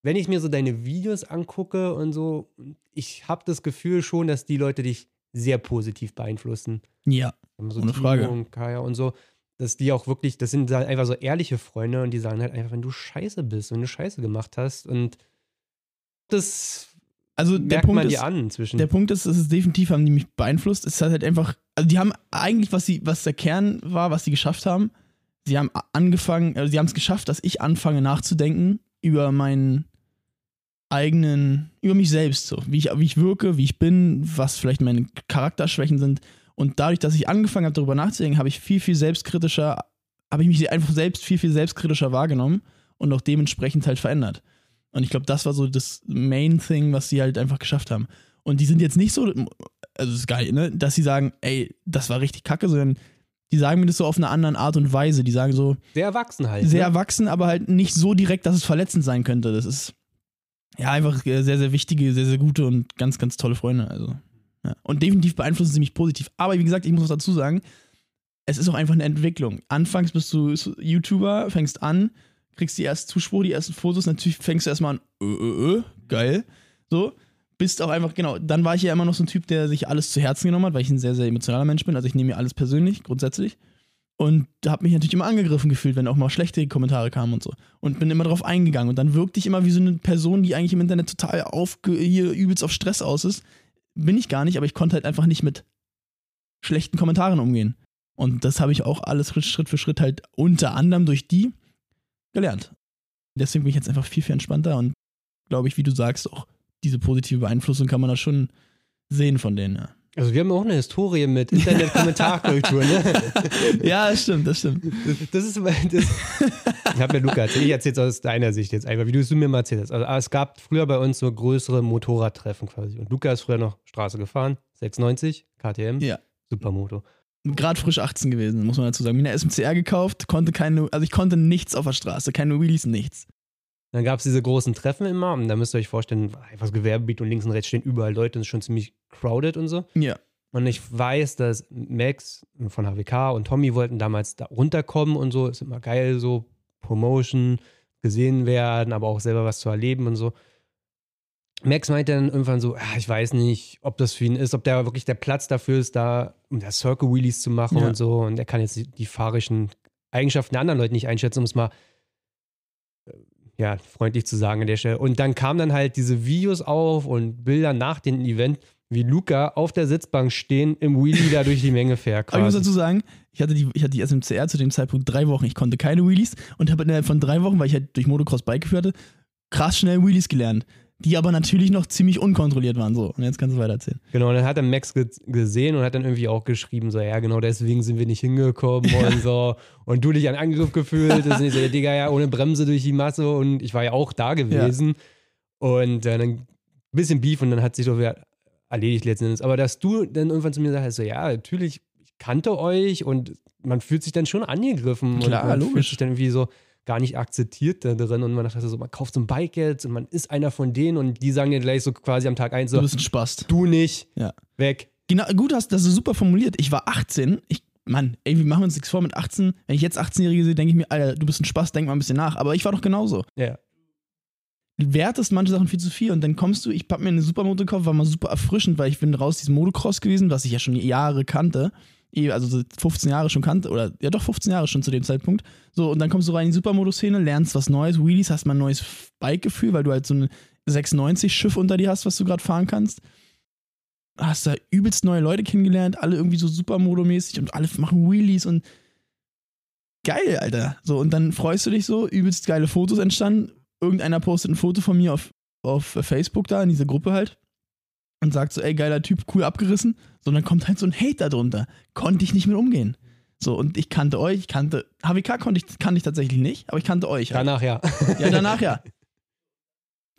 Wenn ich mir so deine Videos angucke und so, ich habe das Gefühl schon, dass die Leute dich sehr positiv beeinflussen. Ja. So Ohne Timo Frage. Und Kaya und so, dass die auch wirklich, das sind halt einfach so ehrliche Freunde und die sagen halt einfach, wenn du scheiße bist, wenn du scheiße gemacht hast und das Also der merkt Punkt ist, an inzwischen. Der Punkt ist, es ist definitiv, haben die mich beeinflusst. Es hat halt einfach, also die haben eigentlich, was sie, was der Kern war, was sie geschafft haben, sie haben angefangen, also sie haben es geschafft, dass ich anfange nachzudenken über meinen eigenen, über mich selbst, so, wie ich, wie ich wirke, wie ich bin, was vielleicht meine Charakterschwächen sind. Und dadurch, dass ich angefangen habe, darüber nachzudenken, habe ich viel, viel selbstkritischer, habe ich mich einfach selbst viel, viel selbstkritischer wahrgenommen und auch dementsprechend halt verändert. Und ich glaube, das war so das Main Thing, was sie halt einfach geschafft haben. Und die sind jetzt nicht so, also das ist geil, ne, dass sie sagen, ey, das war richtig kacke, sondern die sagen mir das so auf eine andere Art und Weise. Die sagen so. Sehr erwachsen halt. Sehr ne? erwachsen, aber halt nicht so direkt, dass es verletzend sein könnte. Das ist ja einfach sehr, sehr wichtige, sehr, sehr gute und ganz, ganz tolle Freunde. Also. Ja. Und definitiv beeinflussen sie mich positiv. Aber wie gesagt, ich muss was dazu sagen, es ist auch einfach eine Entwicklung. Anfangs bist du YouTuber, fängst an, kriegst die ersten Zuspruch, die ersten Fotos, natürlich fängst du erstmal an, ö, ö, ö, geil. So bist auch einfach, genau, dann war ich ja immer noch so ein Typ, der sich alles zu Herzen genommen hat, weil ich ein sehr, sehr emotionaler Mensch bin. Also ich nehme mir alles persönlich, grundsätzlich. Und habe mich natürlich immer angegriffen gefühlt, wenn auch mal schlechte Kommentare kamen und so. Und bin immer drauf eingegangen. Und dann wirkte ich immer wie so eine Person, die eigentlich im Internet total auf, hier übelst auf Stress aus ist. Bin ich gar nicht, aber ich konnte halt einfach nicht mit schlechten Kommentaren umgehen. Und das habe ich auch alles Schritt für Schritt halt unter anderem durch die gelernt. Deswegen bin ich jetzt einfach viel, viel entspannter und glaube ich, wie du sagst, auch diese positive Beeinflussung kann man da schon sehen von denen, ja. Also wir haben auch eine Historie mit Internet-Kommentarkultur, ne? ja, das stimmt, das stimmt. Das ist das, ich habe mir Luca erzählt, ich erzähle es aus deiner Sicht jetzt einfach, wie du es mir mal erzählt hast. Also es gab früher bei uns so größere Motorradtreffen quasi. Und Luca ist früher noch Straße gefahren, 690, KTM, ja. Supermoto. Gerade frisch 18 gewesen, muss man dazu sagen. Mir eine SMCR gekauft, konnte keine, also ich konnte nichts auf der Straße, keine Wheelies, nichts. Dann gab es diese großen Treffen immer und da müsst ihr euch vorstellen, einfach das Gewerbegebiet und links und rechts stehen überall Leute und es ist schon ziemlich crowded und so. Ja. Und ich weiß, dass Max von HWK und Tommy wollten damals da runterkommen und so. Ist immer geil, so Promotion, gesehen werden, aber auch selber was zu erleben und so. Max meinte dann irgendwann so, ah, ich weiß nicht, ob das für ihn ist, ob der wirklich der Platz dafür ist, da um das Circle Wheelies zu machen ja. und so. Und er kann jetzt die, die fahrischen Eigenschaften der anderen Leute nicht einschätzen, um es mal ja, freundlich zu sagen an der Stelle. Und dann kamen dann halt diese Videos auf und Bilder nach dem Event, wie Luca auf der Sitzbank stehen, im Wheelie da durch die Menge fährt. Aber ich muss dazu sagen, ich hatte, die, ich hatte die SMCR zu dem Zeitpunkt drei Wochen. Ich konnte keine Wheelies und habe innerhalb von drei Wochen, weil ich halt durch Motocross Bike geführt hatte, krass schnell Wheelies gelernt die aber natürlich noch ziemlich unkontrolliert waren. So, und jetzt kannst du weiter erzählen. Genau, und dann hat er Max ge gesehen und hat dann irgendwie auch geschrieben, so, ja, genau deswegen sind wir nicht hingekommen und so. Und du dich an Angriff gefühlt. Das ist so, Digga, ja, ohne Bremse durch die Masse und ich war ja auch da gewesen. Ja. Und äh, dann ein bisschen Beef und dann hat sich doch wieder erledigt letzten Endes. Aber dass du dann irgendwann zu mir sagst, so, ja, natürlich, ich kannte euch und man fühlt sich dann schon angegriffen. Klar, und man logisch. fühlt sich dann irgendwie so, gar nicht akzeptiert da drin und man dachte so, man kauft so ein Bike jetzt und man ist einer von denen und die sagen dir gleich so quasi am Tag eins so, du bist ein Spast. Du nicht, ja. weg. Genau, gut hast das ist super formuliert. Ich war 18, ich, Mann, ey, wir machen uns nichts vor mit 18. Wenn ich jetzt 18-Jährige sehe, denke ich mir, Alter, du bist ein Spaß, denk mal ein bisschen nach. Aber ich war doch genauso. Ja. Du wertest manche Sachen viel zu viel und dann kommst du, ich hab mir eine Supermoto gekauft, war mal super erfrischend, weil ich bin raus diesem Motocross gewesen, was ich ja schon Jahre kannte also 15 Jahre schon kannte, oder ja doch 15 Jahre schon zu dem Zeitpunkt. So, und dann kommst du rein in die Supermoto-Szene, lernst was Neues, Wheelies, hast mal ein neues Bike-Gefühl, weil du halt so ein 690-Schiff unter dir hast, was du gerade fahren kannst. Hast da übelst neue Leute kennengelernt, alle irgendwie so Supermoto-mäßig und alle machen Wheelies und geil, Alter. So, und dann freust du dich so, übelst geile Fotos entstanden. Irgendeiner postet ein Foto von mir auf, auf Facebook da, in dieser Gruppe halt und sagt so, ey, geiler Typ, cool abgerissen, sondern kommt halt so ein Hater drunter. Konnte ich nicht mit umgehen. So, und ich kannte euch, ich kannte, HWK konnte ich, kannte ich tatsächlich nicht, aber ich kannte euch. Halt. Danach ja. Ja, danach ja.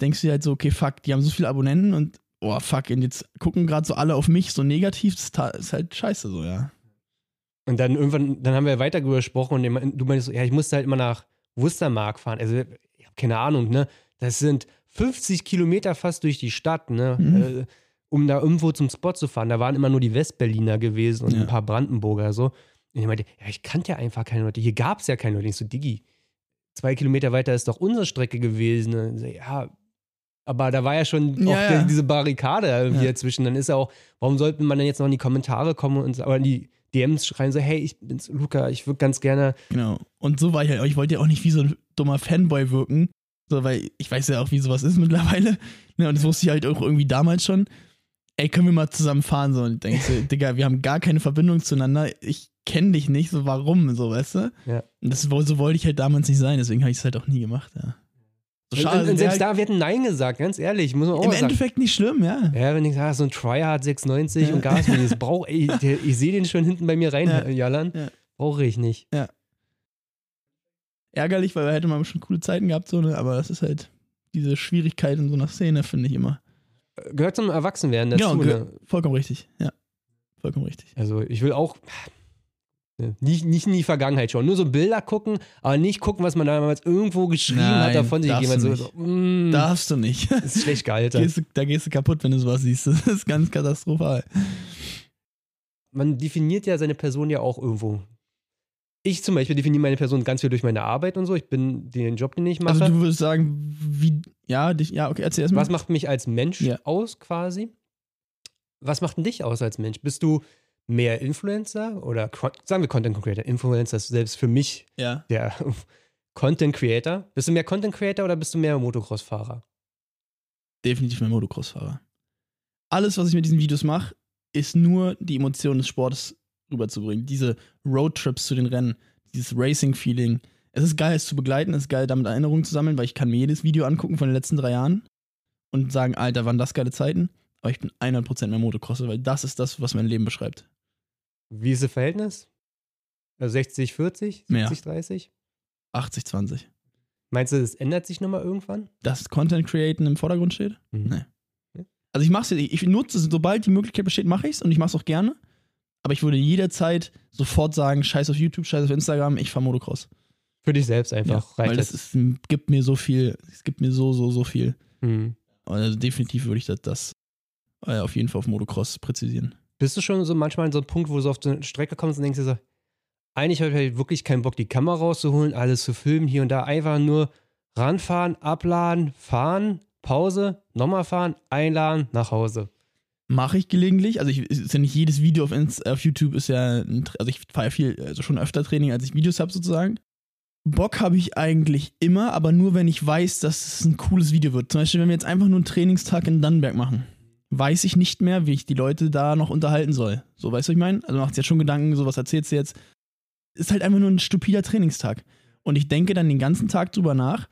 Denkst du dir halt so, okay, fuck, die haben so viele Abonnenten und, oh, fuck, und jetzt gucken gerade so alle auf mich so negativ, das ist halt scheiße so, ja. Und dann irgendwann, dann haben wir weiter drüber gesprochen und du meinst so, ja, ich musste halt immer nach Wustermark fahren. Also, ich habe keine Ahnung, ne? Das sind 50 Kilometer fast durch die Stadt, ne? Mhm. Äh, um da irgendwo zum Spot zu fahren. Da waren immer nur die Westberliner gewesen und ja. ein paar Brandenburger so. Und ich meinte, ja, ich kannte ja einfach keine Leute. Hier gab es ja keine Leute. Ich so, Digi, zwei Kilometer weiter ist doch unsere Strecke gewesen. Und so, ja, aber da war ja schon ja, auch ja. diese Barrikade irgendwie dazwischen. Dann ist ja auch, warum sollte man dann jetzt noch in die Kommentare kommen und aber in die DMs schreien so, hey, ich bin's Luca, ich würde ganz gerne. Genau. Und so war ich halt, ich wollte ja auch nicht wie so ein dummer Fanboy wirken. So, weil ich weiß ja auch, wie sowas ist mittlerweile. Ne, und das wusste ich halt auch irgendwie damals schon ey, können wir mal zusammen fahren? So, und ich denke so, Digga, wir haben gar keine Verbindung zueinander. Ich kenne dich nicht, so warum, so, weißt du? Ja. Und das, so wollte ich halt damals nicht sein, deswegen habe ich es halt auch nie gemacht, ja. So schade. Und, und selbst da, wir hätten Nein gesagt, ganz ehrlich, muss man auch Im sagen. Endeffekt nicht schlimm, ja. Ja, wenn ich sage, so ein Tryhard 690 ja. und Gaswilli, das brauche ich, ich sehe den schon hinten bei mir rein, ja. Jalan. Ja. Brauche ich nicht. Ja. Ärgerlich, weil wir hätten mal schon coole Zeiten gehabt, so, ne? aber das ist halt diese Schwierigkeit in so einer Szene, finde ich immer. Gehört zum Erwachsenwerden dazu. Genau, ne? vollkommen richtig. Ja, vollkommen richtig. Also ich will auch ne, nicht, nicht in die Vergangenheit schauen, nur so Bilder gucken, aber nicht gucken, was man damals irgendwo geschrieben hat, Nein, davon sich darfst gegeben hat. du So, so, mm, Darfst du nicht. das ist schlecht gealtert. Gehst du, da gehst du kaputt, wenn du sowas siehst. Das ist ganz katastrophal. Man definiert ja seine Person ja auch irgendwo. Ich zum Beispiel definiere meine Person ganz viel durch meine Arbeit und so. Ich bin den Job, den ich mache. Also du würdest sagen, wie, ja, dich, ja, okay, erzähl erstmal. Was macht mich als Mensch Ja. aus quasi? Was macht denn dich aus als Mensch? Bist du mehr Influencer oder sagen wir Content Creator? Influencer ist selbst für mich Ja. der Content Creator. Bist du mehr Content Creator oder bist du mehr Motocross-Fahrer? definitiv mein Motocross-Fahrer. Alles, was ich mit diesen Videos mache, ist nur die Emotionen des Sportes rüberzubringen. Diese Roadtrips zu den Rennen, dieses Racing-Feeling. Es ist geil, es zu begleiten, es ist geil, damit Erinnerungen zu sammeln, weil ich kann mir jedes Video angucken von den letzten drei Jahren und sagen, Alter, waren das geile Zeiten. Aber ich bin 100% mehr Motocrosser, weil das ist das, was mein Leben beschreibt. Wie ist das Verhältnis? Also 60, 40, Mehr. 70, 30? 80, 20. Meinst du, das ändert sich nochmal irgendwann? Dass Content Createn im Vordergrund steht? Mhm. Nee. Also ich mache es, ich nutze es, sobald die Möglichkeit besteht, mache ich es und ich mache es auch gerne. Aber ich würde jederzeit sofort sagen, scheiß auf YouTube, scheiß auf Instagram, ich fahre Motocross. Für dich selbst einfach. weil reicht das ist, gibt mir so viel, es gibt mir so, so, so viel. Mhm. Also definitiv würde ich das, das äh, auf jeden Fall auf Motocross präzisieren. Bist du schon so manchmal an so einem Punkt, wo du so auf die Strecke kommst und denkst dir so, eigentlich habe ich halt wirklich keinen Bock, die Kamera rauszuholen, alles zu filmen, hier und da einfach nur ranfahren, abladen, fahren, Pause, nochmal fahren, einladen, nach Hause. Mache ich gelegentlich, also ich, ist ja nicht jedes Video auf, auf YouTube ist ja, ein, also ich fahre ja viel, also schon öfter Training, als ich Videos habe sozusagen. Bock habe ich eigentlich immer, aber nur wenn ich weiß, dass es ein cooles Video wird. Zum Beispiel, wenn wir jetzt einfach nur einen Trainingstag in Dannenberg machen, weiß ich nicht mehr, wie ich die Leute da noch unterhalten soll. So, weißt du, was ich meine? Also macht jetzt schon Gedanken, so was erzählst du jetzt. Ist halt einfach nur ein stupider Trainingstag. Und ich denke dann den ganzen Tag drüber nach,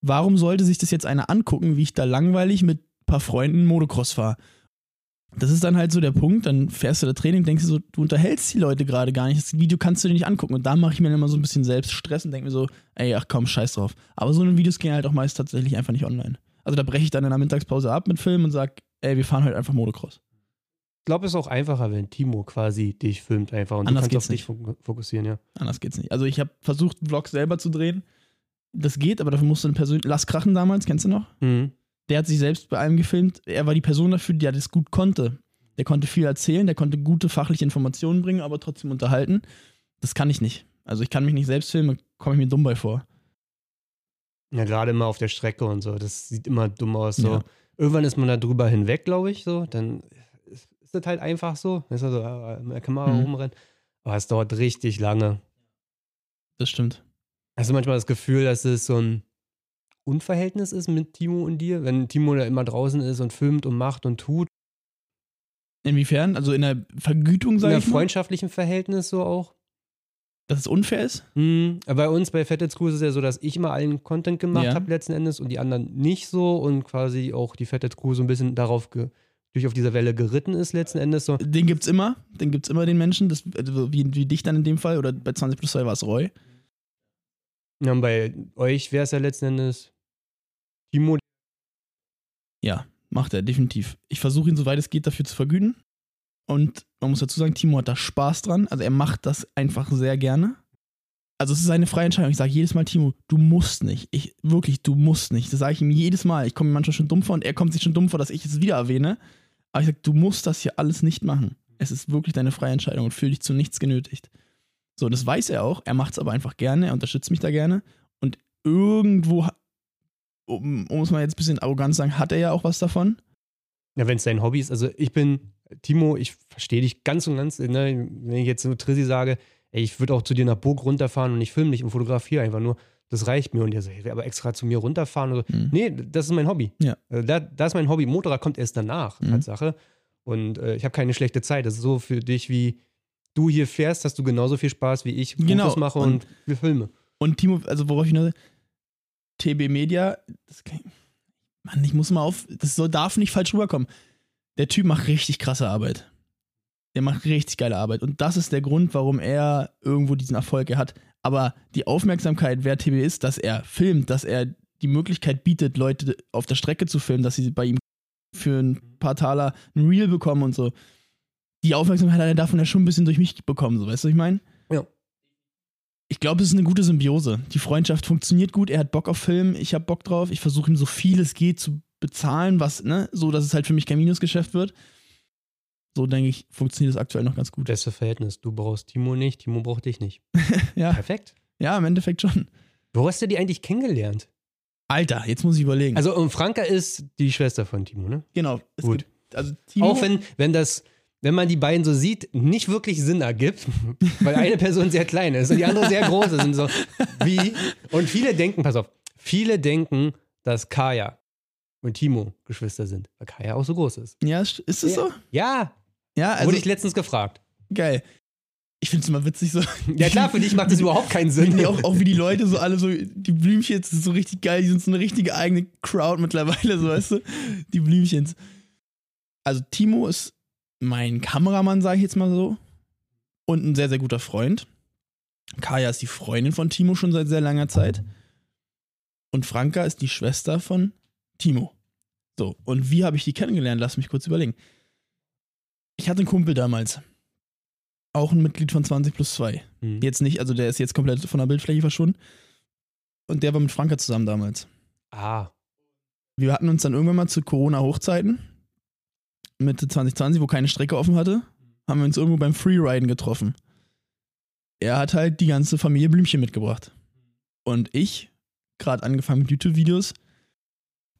warum sollte sich das jetzt einer angucken, wie ich da langweilig mit ein paar Freunden Motocross fahre? Das ist dann halt so der Punkt, dann fährst du da Training, denkst du so, du unterhältst die Leute gerade gar nicht, das Video kannst du dir nicht angucken. Und da mache ich mir dann immer so ein bisschen selbst Stress und denke mir so, ey, ach komm, scheiß drauf. Aber so eine Videos gehen halt auch meist tatsächlich einfach nicht online. Also da breche ich dann in der Mittagspause ab mit Film und sag, ey, wir fahren halt einfach Motocross. Ich glaube, es ist auch einfacher, wenn Timo quasi dich filmt einfach und Anders du kannst auf geht's dich fok- fokussieren, ja. Anders geht's nicht. Also ich habe versucht, Vlogs selber zu drehen. Das geht, aber dafür musst du eine Person. Lass Krachen damals, kennst du noch? Mhm. Der hat sich selbst bei allem gefilmt. Er war die Person dafür, die das gut konnte. Der konnte viel erzählen, der konnte gute fachliche Informationen bringen, aber trotzdem unterhalten. Das kann ich nicht. Also ich kann mich nicht selbst filmen, komme ich mir dumm bei vor. Ja, gerade immer auf der Strecke und so. Das sieht immer dumm aus. So. Ja. Irgendwann ist man da drüber hinweg, glaube ich, so. Dann ist ist das halt einfach so. Ist also äh, mit der Kamera Mhm. rumrennen. Aber es dauert richtig lange. Das stimmt. Hast du manchmal das Gefühl, dass es so ein Unverhältnis ist mit Timo und dir? Wenn Timo da immer draußen ist und filmt und macht und tut. Inwiefern? Also in der Vergütung, In sage einem ich mal, freundschaftlichen Verhältnis so auch. dass es unfair ist? Hm, bei uns bei Fetted Crew ist es ja so, dass ich immer allen Content gemacht Ja. habe letzten Endes und die anderen nicht so und quasi auch die Fetted Crew so ein bisschen darauf ge durch auf dieser Welle geritten ist letzten Endes so. Den gibt's immer. Den gibt's immer, den Menschen. Das, also wie, wie dich dann in dem Fall. Oder bei 20 plus 2 war es Roy. Ja, und bei euch wäre es ja letzten Endes Timo. Ja, macht er, definitiv. Ich versuche ihn, soweit es geht, dafür zu vergüten. Und man muss dazu sagen, Timo hat da Spaß dran. Also er macht das einfach sehr gerne. Also es ist seine freie Entscheidung. Ich sage jedes Mal, Timo, du musst nicht. Ich, wirklich, du musst nicht. Das sage ich ihm jedes Mal. Ich komme mir manchmal schon dumm vor und er kommt sich schon dumm vor, dass ich es wieder erwähne. Aber ich sage, du musst das hier alles nicht machen. Es ist wirklich deine freie Entscheidung und fühl dich zu nichts genötigt. So, das weiß er auch. Er macht es aber einfach gerne. Er unterstützt mich da gerne. Und irgendwo, um, um es mal jetzt ein bisschen arrogant zu sagen, hat er ja auch was davon. Ja, wenn es dein Hobby ist. Also ich bin, Timo, ich verstehe dich ganz und ganz. Ne? Wenn ich jetzt so Trissi sage, ey, ich würde auch zu dir nach Burg runterfahren und ich filme dich und fotografiere einfach nur, das reicht mir. Und so, hey, aber extra zu mir runterfahren. Oder so. Mhm. Nee, das ist mein Hobby. Ja. Also da, das ist mein Hobby. Motorrad kommt erst danach, Mhm. Tatsache. Und äh, ich habe keine schlechte Zeit. Das ist so für dich, wie du hier fährst, hast du genauso viel Spaß wie ich Genau. Fotos mache und, Und- wir filme. Und Timo, also worauf ich nur TB Media, das kann, Mann, ich muss mal auf, das soll, darf nicht falsch rüberkommen. Der Typ macht richtig krasse Arbeit. Der macht richtig geile Arbeit. Und das ist der Grund, warum er irgendwo diesen Erfolg er hat. Aber die Aufmerksamkeit, wer TB ist, dass er filmt, dass er die Möglichkeit bietet, Leute auf der Strecke zu filmen, dass sie bei ihm für ein paar Taler ein Reel bekommen und so. Die Aufmerksamkeit hat er davon ja schon ein bisschen durch mich bekommen, so weißt du, was ich meine? Ja. Ich glaube, es ist eine gute Symbiose. Die Freundschaft funktioniert gut, er hat Bock auf Film, ich habe Bock drauf, ich versuche ihm so viel es geht zu bezahlen, was, ne, so dass es halt für mich kein Minusgeschäft wird. So denke ich, funktioniert das aktuell noch ganz gut. Beste Verhältnis. Du brauchst Timo nicht, Timo braucht dich nicht. ja. Perfekt. Ja, im Endeffekt schon. Wo hast du die eigentlich kennengelernt? Alter, jetzt muss ich überlegen. Also, und Franka ist die Schwester von Timo, ne? genau. Es Gut. Gibt, also Timo, Auch wenn, wenn das, wenn man die beiden so sieht, nicht wirklich Sinn ergibt, weil eine Person sehr klein ist und die andere sehr groß ist. Und so, wie? Und viele denken, pass auf, viele denken, dass Kaya und Timo Geschwister sind, weil Kaya auch so groß ist. Ja, ist ist das so? Ja, Ja, also wurde ich letztens gefragt. geil. Ich finde es immer witzig so. Ja klar, für dich macht das überhaupt keinen Sinn. Nee, auch, auch wie die Leute so alle so, die Blümchens, das ist so richtig geil, die sind so eine richtige eigene Crowd mittlerweile, so weißt du, die Blümchens. Also Timo ist mein Kameramann, sage ich jetzt mal so, und ein sehr, sehr guter Freund. Kaya ist die Freundin von Timo schon seit sehr langer Zeit. Und Franka ist die Schwester von Timo. So, und wie habe ich die kennengelernt? Lass mich kurz überlegen. Ich hatte einen Kumpel damals. Auch ein Mitglied von 20 plus 2. Hm. Jetzt nicht, also der ist jetzt komplett von der Bildfläche verschwunden. Und der war mit Franka zusammen damals. Ah, Wir hatten uns dann irgendwann mal zu Corona-Hochzeiten, Mitte 2020, wo keine Strecke offen hatte, haben wir uns irgendwo beim Freeriden getroffen. Er hat halt die ganze Familie Blümchen mitgebracht. Und ich, gerade angefangen mit YouTube-Videos,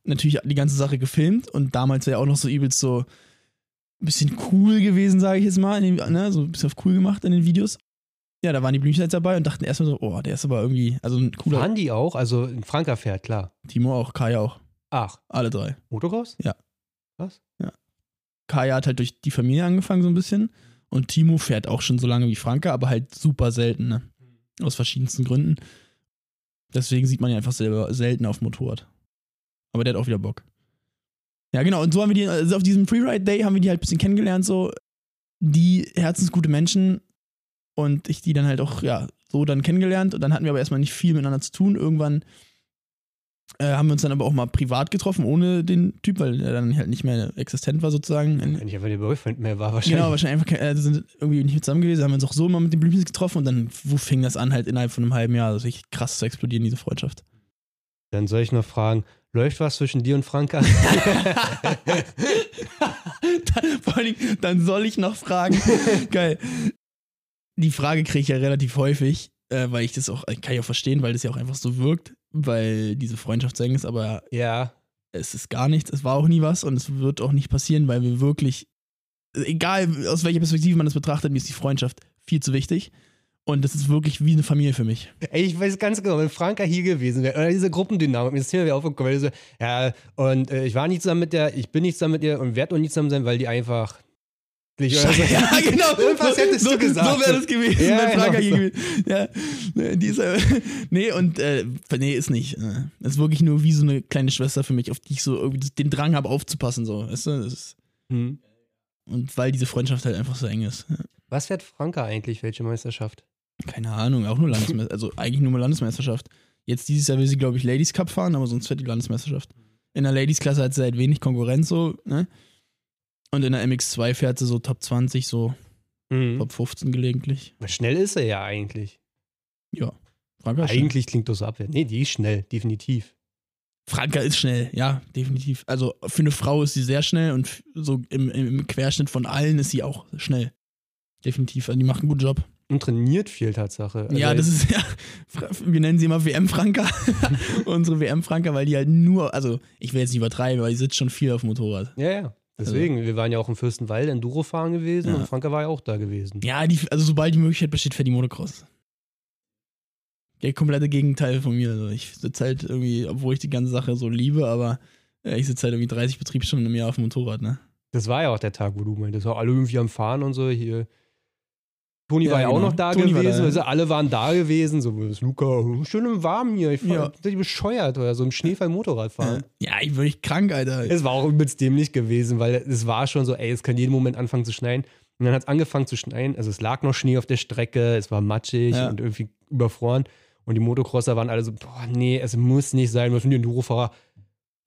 natürlich die ganze Sache gefilmt und damals ja auch noch so übelst so ein bisschen cool gewesen, sage ich jetzt mal, den, ne, so ein bisschen auf cool gemacht in den Videos. Ja, da waren die Blümchen jetzt dabei und dachten erstmal so, oh, der ist aber irgendwie, also ein cooler fahren die auch? Also ein Franka fährt, klar. Timo auch, Kaya auch, Ach, alle drei. Motocross? Ja. Was? Kaya hat halt durch die Familie angefangen so ein bisschen und Timo fährt auch schon so lange wie Franka, aber halt super selten, ne? Aus verschiedensten Gründen. Deswegen sieht man ihn einfach selber selten auf Motorrad. Aber der hat auch wieder Bock. Ja, genau. Und so haben wir die, also auf diesem Freeride Day haben wir die halt ein bisschen kennengelernt, so die herzensgute Menschen und ich die dann halt auch, ja, so dann kennengelernt. Und dann hatten wir aber erstmal nicht viel miteinander zu tun. Irgendwann äh, haben wir uns dann aber auch mal privat getroffen, ohne den Typ, weil er dann halt nicht mehr existent war, sozusagen. Wenn ich einfach der Boyfriend mehr war, wahrscheinlich. Genau, wahrscheinlich einfach äh, sind irgendwie nicht zusammen gewesen, haben uns auch so immer mit den Blümchen getroffen und dann wo fing das an, halt innerhalb von einem halben Jahr, also richtig krass zu explodieren, diese Freundschaft. Dann soll ich noch fragen, läuft was zwischen dir und Franka? dann, vor allem, dann soll ich noch fragen. Geil. Die Frage kriege ich ja relativ häufig, äh, weil ich das auch, kann ich auch verstehen, weil das ja auch einfach so wirkt, weil diese Freundschaft so eng ist, aber ja. es ist gar nichts, es war auch nie was und es wird auch nicht passieren, weil wir wirklich, egal aus welcher Perspektive man das betrachtet, mir ist die Freundschaft viel zu wichtig. Und das ist wirklich wie eine Familie für mich. Ey, ich weiß ganz genau, wenn Franka hier gewesen wäre, oder diese Gruppendynamik, mir das Thema wäre aufgekommen, weil so, ja, und äh, ich war nicht zusammen mit der, ich bin nicht zusammen mit ihr und werde auch nicht zusammen sein, weil die einfach. Oder so. Ja, genau. Irgendwas hättest so, du gesagt. So wäre das gewesen, Ja, wenn Franka genau Ja, die ist, äh, nee, und, äh, nee, ist nicht. Äh, ist wirklich nur wie so eine kleine Schwester für mich, auf die ich so irgendwie den Drang habe, aufzupassen, so. Weißt du? Das ist, Hm. und weil diese Freundschaft halt einfach so eng ist. Ja. Was fährt Franka eigentlich? Welche Meisterschaft? Keine Ahnung, auch nur Landesmeisterschaft. Also eigentlich nur mal Landesmeisterschaft. Jetzt dieses Jahr will sie, glaube ich, Ladies Cup fahren, aber sonst fährt die Landesmeisterschaft. In der Ladies-Klasse hat sie halt wenig Konkurrenz so, ne? Und in der MX2 fährt sie so Top 20, so Mhm. Top 15 gelegentlich. Schnell ist er ja eigentlich. Ja. Franka. Eigentlich klingt das abwehr. Nee, die ist schnell, definitiv. Franka ist schnell, ja, definitiv. Also für eine Frau ist sie sehr schnell und so im, im, Querschnitt von allen ist sie auch schnell. Definitiv. Also die macht einen guten Job. Und trainiert viel Tatsache. Also ja, das ist ja, wir nennen sie immer WM-Franka. Unsere WM-Franka, weil die halt nur, also ich will jetzt nicht übertreiben, aber die sitzt schon viel auf dem Motorrad. Ja, ja. Deswegen, wir waren ja auch im Fürstenwald Enduro fahren gewesen Ja. und Franka war ja auch da gewesen. Ja, die, also sobald die Möglichkeit besteht, fährt die Motocross. Der komplette Gegenteil von mir. Also ich sitze halt irgendwie, obwohl ich die ganze Sache so liebe, aber äh, ich sitze halt irgendwie 30 Betriebsstunden im Jahr auf dem Motorrad, ne? Das war ja auch der Tag, wo du meintest, ja, alle irgendwie am Fahren und so hier. Toni Ja, war ja auch genau. noch da Toni war gewesen, ja. also alle waren da gewesen, so ist Luca, schön im Warmen hier, ich fahr, Ja. ihr bescheuert oder so im Schneefall Motorrad fahren. Ja, ich bin echt krank, Alter. Es war auch übelst dämlich gewesen, weil es war schon so, ey, es kann jeden Moment anfangen zu schneien. Und dann hat es angefangen zu schneien, also es lag noch Schnee auf der Strecke, es war matschig Ja. und irgendwie überfroren. Und die Motocrosser waren alle so, boah, nee, es muss nicht sein, wir finden die Endurofahrer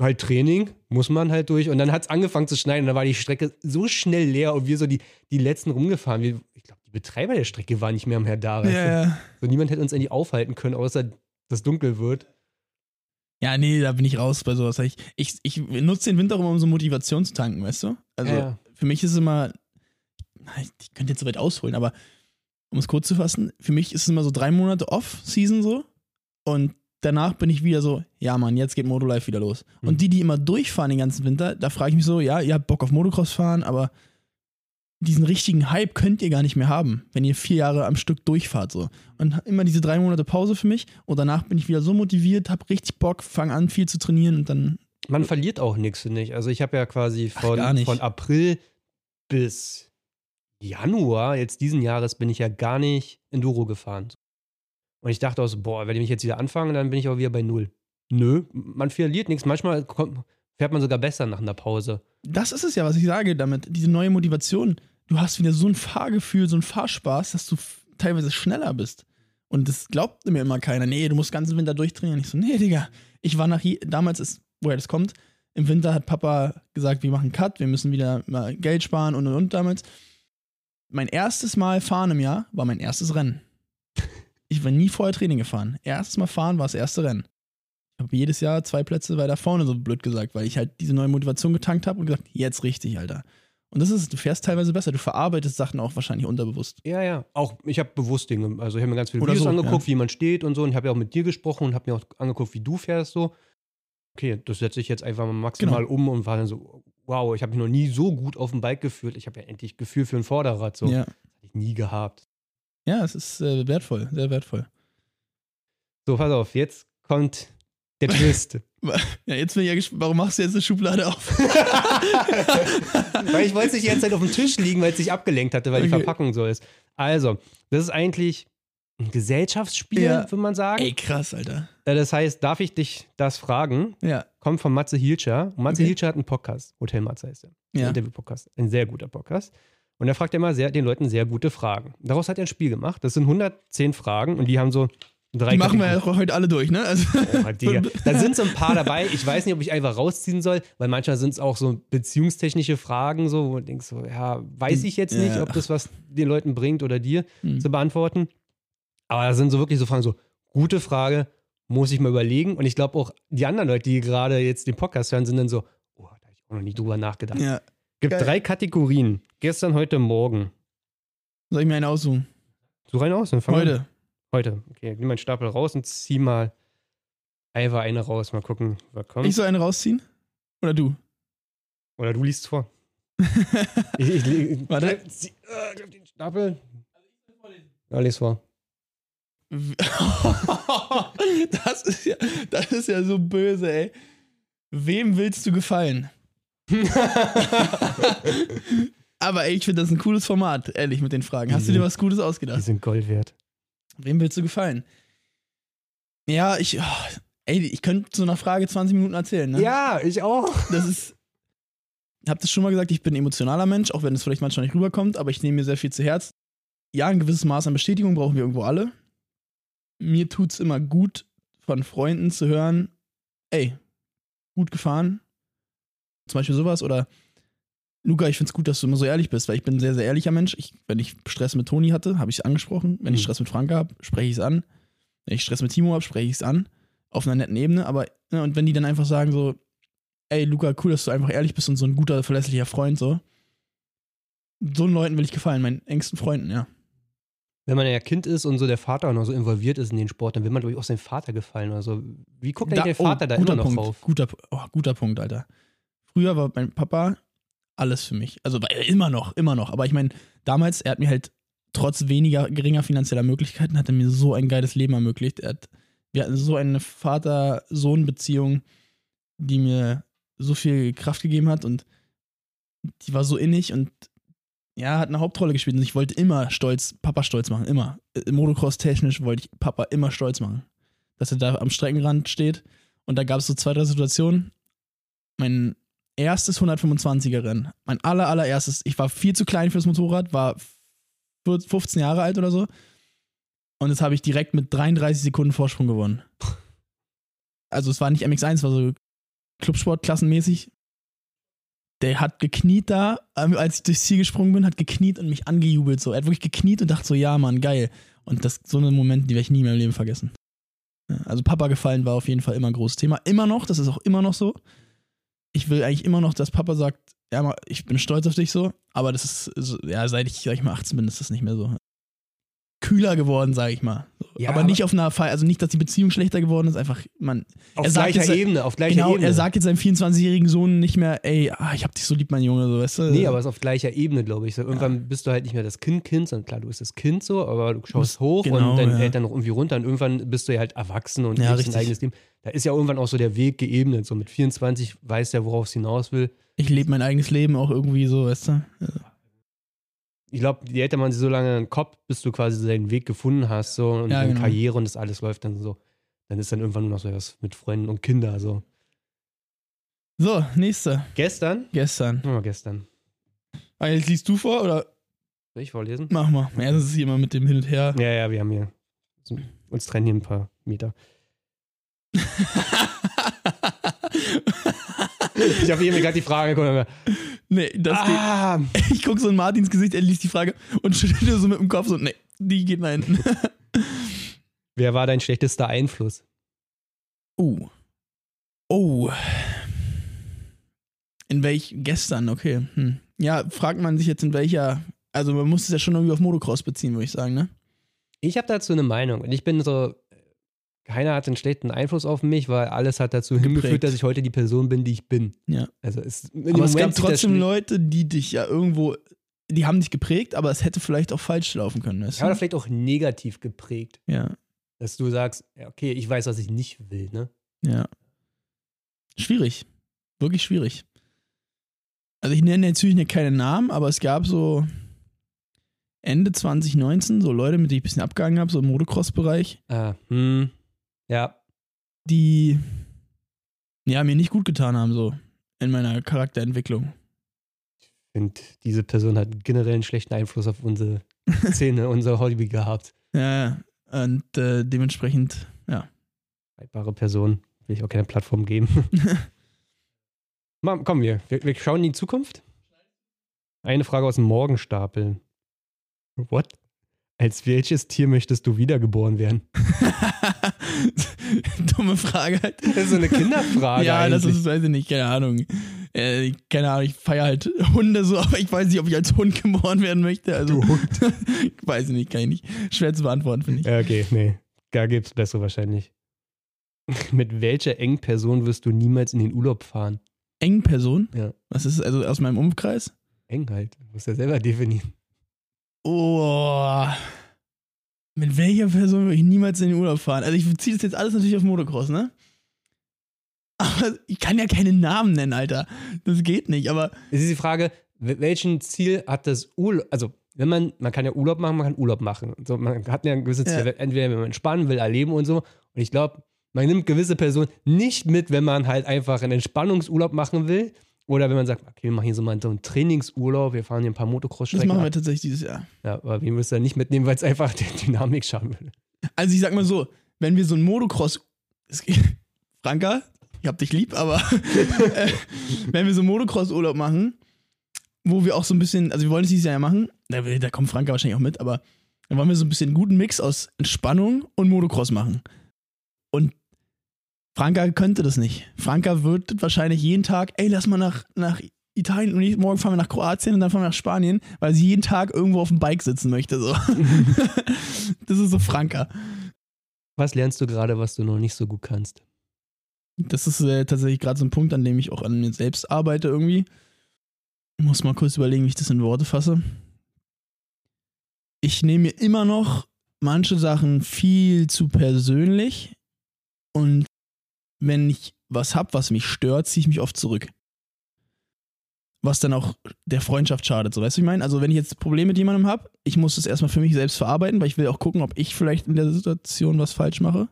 halt Training, muss man halt durch. Und dann hat es angefangen zu schneien und dann war die Strecke so schnell leer und wir so die, die letzten rumgefahren. Wir, ich Betreiber der Strecke waren nicht mehr am Herr da. weißt du? Ja, ja. So, niemand hätte uns eigentlich aufhalten können, außer dass es dunkel wird. Ja, nee, da bin ich raus bei sowas. Ich, ich, ich nutze den Winter immer, um so Motivation zu tanken, weißt du? Also Ja. für mich ist es immer, ich ich könnte jetzt so weit ausholen, aber um es kurz zu fassen, für mich ist es immer so drei Monate Off-Season so und danach bin ich wieder so, ja Mann, jetzt geht Moto Life wieder los. Mhm. Und die, die immer durchfahren den ganzen Winter, da frage ich mich so, ja, ihr habt Bock auf Motocross fahren, aber diesen richtigen Hype könnt ihr gar nicht mehr haben, wenn ihr vier Jahre am Stück durchfahrt so. Und immer diese drei Monate Pause für mich und danach bin ich wieder so motiviert, hab richtig Bock, fang an viel zu trainieren und dann Man verliert auch nichts, finde ich. Also ich habe ja quasi Ach, von, nicht. von April bis Januar jetzt diesen Jahres bin ich ja gar nicht Enduro gefahren. Und ich dachte auch so, boah, wenn ich jetzt wieder anfange, dann bin ich auch wieder bei Null. Nö, man verliert nichts. Manchmal kommt, fährt man sogar besser nach einer Pause. Das ist es ja, was ich sage damit. Diese neue Motivation. Du hast wieder so ein Fahrgefühl, so ein Fahrspaß, dass du teilweise schneller bist. Und das glaubt mir immer keiner. Nee, du musst den ganzen Winter durchtrainieren. Ich so, nee, Digga. Ich war nach hier, damals ist, woher das kommt, im Winter hat Papa gesagt, wir machen Cut, wir müssen wieder mal Geld sparen und und und damals. Mein erstes Mal fahren im Jahr war mein erstes Rennen. Ich war nie vorher Training gefahren. Erstes Mal fahren war das erste Rennen. Ich habe jedes Jahr zwei Plätze weiter vorne, so blöd gesagt, weil ich halt diese neue Motivation getankt habe und gesagt, jetzt richtig, Alter. Und das ist, du fährst teilweise besser, du verarbeitest Sachen auch wahrscheinlich unterbewusst. Ja, ja. Auch ich habe bewusst Dinge, also ich habe mir ganz viele Oder Videos so, angeguckt, wie man steht und so. Und ich habe ja auch mit dir gesprochen und habe mir auch angeguckt, wie du fährst so. Okay, das setze ich jetzt einfach mal maximal Genau. um und war dann so, wow, ich habe mich noch nie so gut auf dem Bike gefühlt. Ich habe ja endlich Gefühl für ein Vorderrad so. Ja. Hab ich nie gehabt. ja, es ist äh, wertvoll, sehr wertvoll. So, pass auf, jetzt kommt der Twist. Ja, jetzt bin ich ja gespannt, warum machst du jetzt eine Schublade auf? weil ich wollte es nicht die ganze Zeit auf dem Tisch liegen, weil es sich abgelenkt hatte, weil die Okay. Verpackung so ist. Also, das ist eigentlich ein Gesellschaftsspiel, Ja. würde man sagen. Ey, krass, Alter. Äh, Das heißt, darf ich dich das fragen? Ja, Kommt von Matze Hilscher. Und Matze Okay. Hilscher hat einen Podcast. Hotel Matze heißt er. Ja. Interview-Podcast. Ein sehr guter Podcast. Und er fragt immer sehr, den Leuten sehr gute Fragen. Daraus hat er ein Spiel gemacht. Das sind 110 Fragen und die haben so drei Die machen wir Kategorien. ja heute alle durch, ne? Also, Oh, Digga. Da sind so ein paar dabei. Ich weiß nicht, ob ich einfach rausziehen soll, weil manchmal sind es auch so beziehungstechnische Fragen, so, wo du denkst, so, ja, weiß ich jetzt nicht, ob das was den Leuten bringt oder dir Hm. zu beantworten. Aber da sind so wirklich so Fragen, so, gute Frage, muss ich mal überlegen. Und ich glaube auch, die anderen Leute, die gerade jetzt den Podcast hören, sind dann so, oh, da habe ich auch noch nie drüber nachgedacht. ja. Gibt geil. drei Kategorien. Gestern, heute, morgen. Soll ich mir einen aussuchen? So rein aus, dann fang an. Heute. Okay, nimm meinen Stapel raus und zieh mal einfach eine raus. Mal gucken, was kommt. Ich soll eine rausziehen? Oder du? Oder du liest vor. Ich, ich, ich, Warte. Zieh, äh, greif den Stapel. Ja, lies vor. das, ist ja, das ist ja so böse, ey. Wem willst du gefallen? Aber ey, ich finde das ein cooles Format, ehrlich, mit den Fragen. Hast du dir was Gutes Die ausgedacht? sind Gold wert. Wem willst du gefallen? Ja, ich. oh, ey, ich könnte zu einer Frage 20 Minuten erzählen, ne? Ja, ich auch. Das ist. Ich habe das schon mal gesagt, ich bin ein emotionaler Mensch, auch wenn es vielleicht manchmal nicht rüberkommt, aber ich nehme mir sehr viel zu Herz. Ja, ein gewisses Maß an Bestätigung brauchen wir irgendwo alle. Mir tut's immer gut, von Freunden zu hören, ey, gut gefahren. Zum Beispiel sowas oder Luca, ich find's gut, dass du immer so ehrlich bist, weil ich bin ein sehr, sehr ehrlicher Mensch. Ich, wenn ich Stress mit Toni hatte, habe ich es angesprochen. Wenn ich Mhm. Stress mit Franka habe, spreche ich es an. Wenn ich Stress mit Timo habe, spreche ich es an. Auf einer netten Ebene. Aber, ne, und wenn die dann einfach sagen so, ey, Luca, cool, dass du einfach ehrlich bist und so ein guter, verlässlicher Freund, so. So Leuten will ich gefallen, meinen engsten Freunden, ja. Wenn man ja Kind ist und so der Vater auch noch so involviert ist in den Sport, dann will man, glaube ich, auch seinem Vater gefallen oder so. Wie guckt eigentlich der Vater da guter immer noch Punkt, drauf? Guter, oh, guter Punkt, Alter. Früher war mein Papa alles für mich. Also er immer noch, immer noch. Aber ich meine, damals, er hat mir halt trotz weniger geringer finanzieller Möglichkeiten, hat er mir so ein geiles Leben ermöglicht. Er hat, wir hatten so eine Vater-Sohn-Beziehung, die mir so viel Kraft gegeben hat und die war so innig und ja, hat eine Hauptrolle gespielt und ich wollte immer stolz, Papa stolz machen, immer. Äh, Motocross technisch wollte ich Papa immer stolz machen. Dass er da am Streckenrand steht und da gab es so zwei, drei Situationen. Mein erstes 125er Rennen, mein aller, allererstes, ich war viel zu klein fürs Motorrad, war 15 Jahre alt oder so und das habe ich direkt mit 33 Sekunden Vorsprung gewonnen. Also es war nicht MX1, es war so Clubsportklassenmäßig. Der hat gekniet da, ähm, als ich durchs Ziel gesprungen bin, hat gekniet und mich angejubelt. So. Er hat wirklich gekniet und dachte so, ja, Mann, geil. Und das so eine Momente, die werde ich nie in meinem Leben vergessen. Also Papa gefallen war auf jeden Fall immer ein großes Thema. Immer noch, das ist auch immer noch so. Ich will eigentlich immer noch, dass Papa sagt, ja, ich bin stolz auf dich so, aber das ist, ja, seit ich, sag ich mal, 18 bin, ist das nicht mehr so kühler geworden, sage ich mal. Ja, aber, aber, nicht auf einer Fall, also nicht, dass die Beziehung schlechter geworden ist, einfach, man. Auf gleicher jetzt, Ebene, auf gleicher genau, Ebene. er sagt jetzt seinem 24-jährigen Sohn nicht mehr, ey, ah, ich hab dich so lieb, mein Junge, so, weißt du? Nee, aber es ist auf gleicher Ebene, glaube ich. So, irgendwann ja. bist du halt nicht mehr das Kind-Kind, sondern klar, du bist das Kind so, aber du schaust hoch genau, und deine ja. Eltern noch irgendwie runter und irgendwann bist du ja halt erwachsen und ja, lebst ein eigenes Leben. Da ist ja irgendwann auch so der Weg geebnet. So mit 24 weiß der, worauf es hinaus will. Ich lebe mein eigenes Leben auch irgendwie so, weißt du? Ich glaube, je älter man so lange im Kopf, bis du quasi deinen Weg gefunden hast, so und ja, deine genau. Karriere und das alles läuft dann so, dann ist dann irgendwann nur noch so was mit Freunden und Kindern. So. So, nächste. Gestern? Gestern. Oh, gestern. Ah, jetzt liest du vor oder? Soll ich vorlesen? Mach mal. Ja, das ist hier immer mit dem Hin und Her. Ja, ja, wir haben hier. Uns trennen hier ein paar Meter. ich habe mir gerade die Frage geguckt. Nee, das ah. geht. Ich gucke so in Martins Gesicht, er liest die Frage und schüttelt so mit dem Kopf so, nee, die geht nach hinten. Wer war dein schlechtester Einfluss? Oh. Oh. In welch, gestern, okay. Hm. Ja, fragt man sich jetzt in welcher, also man muss es ja schon irgendwie auf Motocross beziehen, würde ich sagen, ne? Ich habe dazu eine Meinung und ich bin so, keiner hat einen schlechten Einfluss auf mich, weil alles hat dazu Geprägt. hingeführt, dass ich heute die Person bin, die ich bin. Ja. Also es, aber Moment es gab trotzdem Leute, die dich ja irgendwo, die haben dich geprägt, aber es hätte vielleicht auch falsch laufen können. Weißt ja, oder vielleicht auch negativ geprägt. Ja. Dass du sagst, okay, ich weiß, was ich nicht will, ne? Ja. Schwierig. Wirklich schwierig. Also ich nenne natürlich keine Namen, aber es gab so Ende 2019 so Leute, mit denen ich ein bisschen abgegangen habe, so im Motocross-Bereich. Ah, hm. Ja. Die ja, mir nicht gut getan haben, so in meiner Charakterentwicklung. Ich finde, diese Person hat generell einen schlechten Einfluss auf unsere Szene, unser Hobby gehabt. Ja, und äh, dementsprechend, ja. Haltbare Person, will ich auch keine Plattform geben. Mal, kommen wir. wir. Wir schauen in die Zukunft. Eine Frage aus dem Morgenstapel. What? Als welches Tier möchtest du wiedergeboren werden? Dumme Frage halt. Das ist so eine Kinderfrage. ja, eigentlich. das ist, weiß ich nicht, keine Ahnung. Äh, keine Ahnung, ich feiere halt Hunde so, aber ich weiß nicht, ob ich als Hund geboren werden möchte. Also, du Hund. weiß ich nicht, kann ich nicht. Schwer zu beantworten, finde ich. Ja, okay, nee. Da gibt es bessere wahrscheinlich. Mit welcher engen Person wirst du niemals in den Urlaub fahren? Engen Person? Ja. Was ist also aus meinem Umkreis? Eng halt. Du musst ja selber definieren. Oh. Mit welcher Person würde ich niemals in den Urlaub fahren? Also ich beziehe das jetzt alles natürlich auf Motocross, ne? Aber ich kann ja keine Namen nennen, Alter. Das geht nicht, aber. Es ist die Frage, welchen Ziel hat das Urlaub, also wenn man, man kann ja Urlaub machen, man kann Urlaub machen. So, man hat ja ein gewisses Ziel, ja. entweder wenn man entspannen will, erleben und so. Und ich glaube, man nimmt gewisse Personen nicht mit, wenn man halt einfach einen Entspannungsurlaub machen will, oder wenn man sagt, okay, wir machen hier so mal so einen Trainingsurlaub, wir fahren hier ein paar Motocross-Strecken. Das machen wir tatsächlich dieses Jahr. Ja, aber wir müssen da nicht mitnehmen, weil es einfach der Dynamik schaden würde. Also ich sag mal so, wenn wir so einen Motocross. Franka, ich hab dich lieb, aber äh, wenn wir so einen Motocross-Urlaub machen, wo wir auch so ein bisschen, also wir wollen es dieses Jahr ja machen, da, da kommt Franka wahrscheinlich auch mit, aber dann wollen wir so ein bisschen einen guten Mix aus Entspannung und Motocross machen. Franka könnte das nicht. Franka wird wahrscheinlich jeden Tag, ey, lass mal nach, nach Italien und morgen fahren wir nach Kroatien und dann fahren wir nach Spanien, weil sie jeden Tag irgendwo auf dem Bike sitzen möchte. So. das ist so Franka. Was lernst du gerade, was du noch nicht so gut kannst? Das ist äh, tatsächlich gerade so ein Punkt, an dem ich auch an mir selbst arbeite irgendwie. Ich muss mal kurz überlegen, wie ich das in Worte fasse. Ich nehme mir immer noch manche Sachen viel zu persönlich und wenn ich was habe, was mich stört, ziehe ich mich oft zurück. Was dann auch der Freundschaft schadet, so weißt du, ich meine? Also, wenn ich jetzt Probleme mit jemandem habe, ich muss es erstmal für mich selbst verarbeiten, weil ich will auch gucken, ob ich vielleicht in der Situation was falsch mache.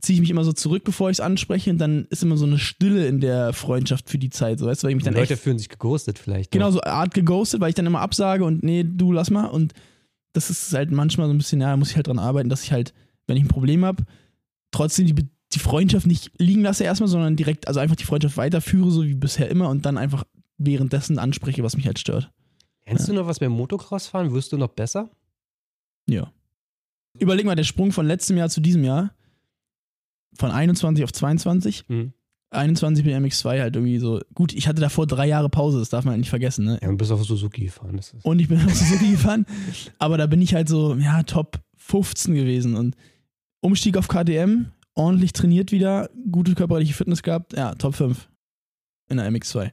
Ziehe ich mich immer so zurück, bevor ich es anspreche, und dann ist immer so eine Stille in der Freundschaft für die Zeit, so weißt du, weil ich mich dann. Die Leute fühlen sich geghostet vielleicht. Genau, so Art geghostet, weil ich dann immer absage und nee, du lass mal. Und das ist halt manchmal so ein bisschen, ja, muss ich halt dran arbeiten, dass ich halt, wenn ich ein Problem habe, trotzdem die die Freundschaft nicht liegen lasse erstmal, sondern direkt, also einfach die Freundschaft weiterführe, so wie bisher immer und dann einfach währenddessen anspreche, was mich halt stört. Kennst ja. du noch was beim Motocross fahren? Wirst du noch besser? Ja. Überleg mal, der Sprung von letztem Jahr zu diesem Jahr, von 21 auf 22. Mhm. 21 mit MX2 halt irgendwie so. Gut, ich hatte davor drei Jahre Pause, das darf man halt nicht vergessen. Ne? Ja, und bist auf Suzuki gefahren. und ich bin auf Suzuki gefahren, aber da bin ich halt so, ja, Top 15 gewesen und Umstieg auf KTM, ordentlich trainiert wieder, gute körperliche Fitness gehabt, ja, Top 5 in der MX2.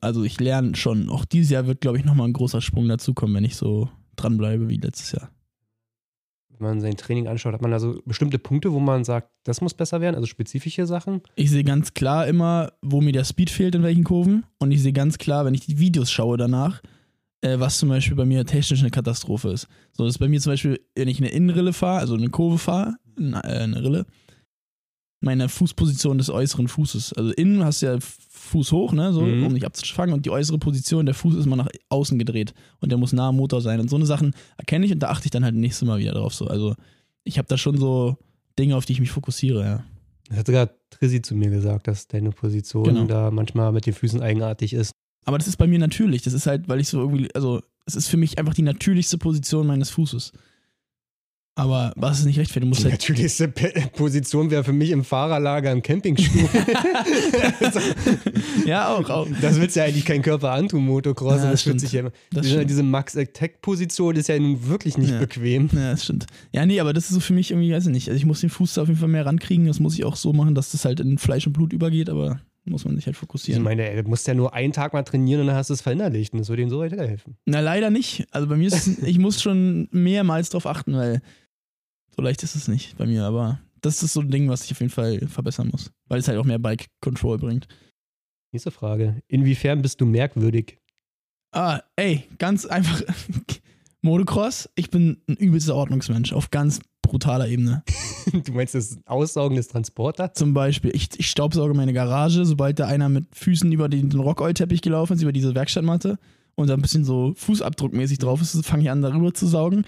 Also ich lerne schon, auch dieses Jahr wird, glaube ich, nochmal ein großer Sprung dazukommen, wenn ich so dranbleibe wie letztes Jahr wenn man sein Training anschaut, hat man da so bestimmte Punkte, wo man sagt, das muss besser werden, also spezifische Sachen? Ich sehe ganz klar immer, wo mir der Speed fehlt, in welchen Kurven. Und ich sehe ganz klar, wenn ich die Videos schaue danach, äh, was zum Beispiel bei mir technisch eine Katastrophe ist. So, das ist bei mir zum Beispiel, wenn ich eine Innenrille fahre, also eine Kurve fahre, eine, äh, eine Rille, meine Fußposition des äußeren Fußes. Also innen hast du ja Fuß hoch, ne, so, mhm. um nicht abzufangen. Und die äußere Position, der Fuß ist mal nach außen gedreht und der muss nah am Motor sein. Und so eine Sachen erkenne ich und da achte ich dann halt nächstes Mal wieder drauf. So. Also ich habe da schon so Dinge, auf die ich mich fokussiere, ja. Das hat sogar Trissi zu mir gesagt, dass deine Position genau. da manchmal mit den Füßen eigenartig ist. Aber das ist bei mir natürlich. Das ist halt, weil ich so irgendwie, also es ist für mich einfach die natürlichste Position meines Fußes. Aber was ist nicht? Du musst Die halt natürlichste Position wäre für mich im Fahrerlager im Campingstuhl. ja, auch, auch. Das willst ja eigentlich kein Körper antun, Motocross. Ja, das, das sich ja immer. Diese, diese Max-Attack-Position ist ja nun wirklich nicht ja. bequem. Ja, das stimmt. Ja, nee, aber das ist so für mich irgendwie, weiß ich nicht. Also ich muss den Fuß da auf jeden Fall mehr rankriegen. Das muss ich auch so machen, dass das halt in Fleisch und Blut übergeht, aber muss man sich halt fokussieren. Ich meine, du musst ja nur einen Tag mal trainieren und dann hast du es verinnerlicht und das würde ihnen so weiterhelfen. Na, leider nicht. Also bei mir ist es, ich muss schon mehrmals drauf achten, weil so leicht ist es nicht bei mir, aber das ist so ein Ding, was ich auf jeden Fall verbessern muss, weil es halt auch mehr Bike Control bringt. Nächste Frage. Inwiefern bist du merkwürdig? Ah, ey, ganz einfach. Motocross, ich bin ein übelster Ordnungsmensch auf ganz brutaler Ebene. du meinst das Aussaugen des Transporters? Zum Beispiel, ich, ich staubsauge meine Garage, sobald da einer mit Füßen über den, den Rockoil-Teppich gelaufen ist, über diese Werkstattmatte und da ein bisschen so Fußabdruckmäßig drauf ist, fange ich an, darüber zu saugen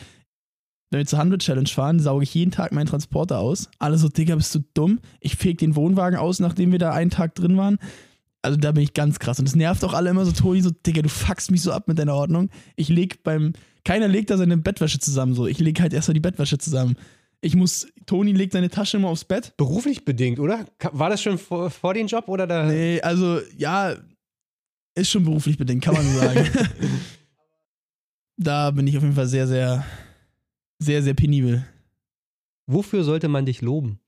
wenn wir zur 100 Challenge fahren, sauge ich jeden Tag meinen Transporter aus. Alle so, Digga, bist du dumm? Ich feg den Wohnwagen aus, nachdem wir da einen Tag drin waren. Also da bin ich ganz krass. Und es nervt auch alle immer so, Toni, so, Digga, du fuckst mich so ab mit deiner Ordnung. Ich leg beim, keiner legt da seine Bettwäsche zusammen, so. Ich leg halt erstmal die Bettwäsche zusammen. Ich muss, Toni legt seine Tasche immer aufs Bett. Beruflich bedingt, oder? War das schon vor, vor den Job oder da? Nee, also, ja, ist schon beruflich bedingt, kann man sagen. da bin ich auf jeden Fall sehr, sehr sehr, sehr penibel. Wofür sollte man dich loben?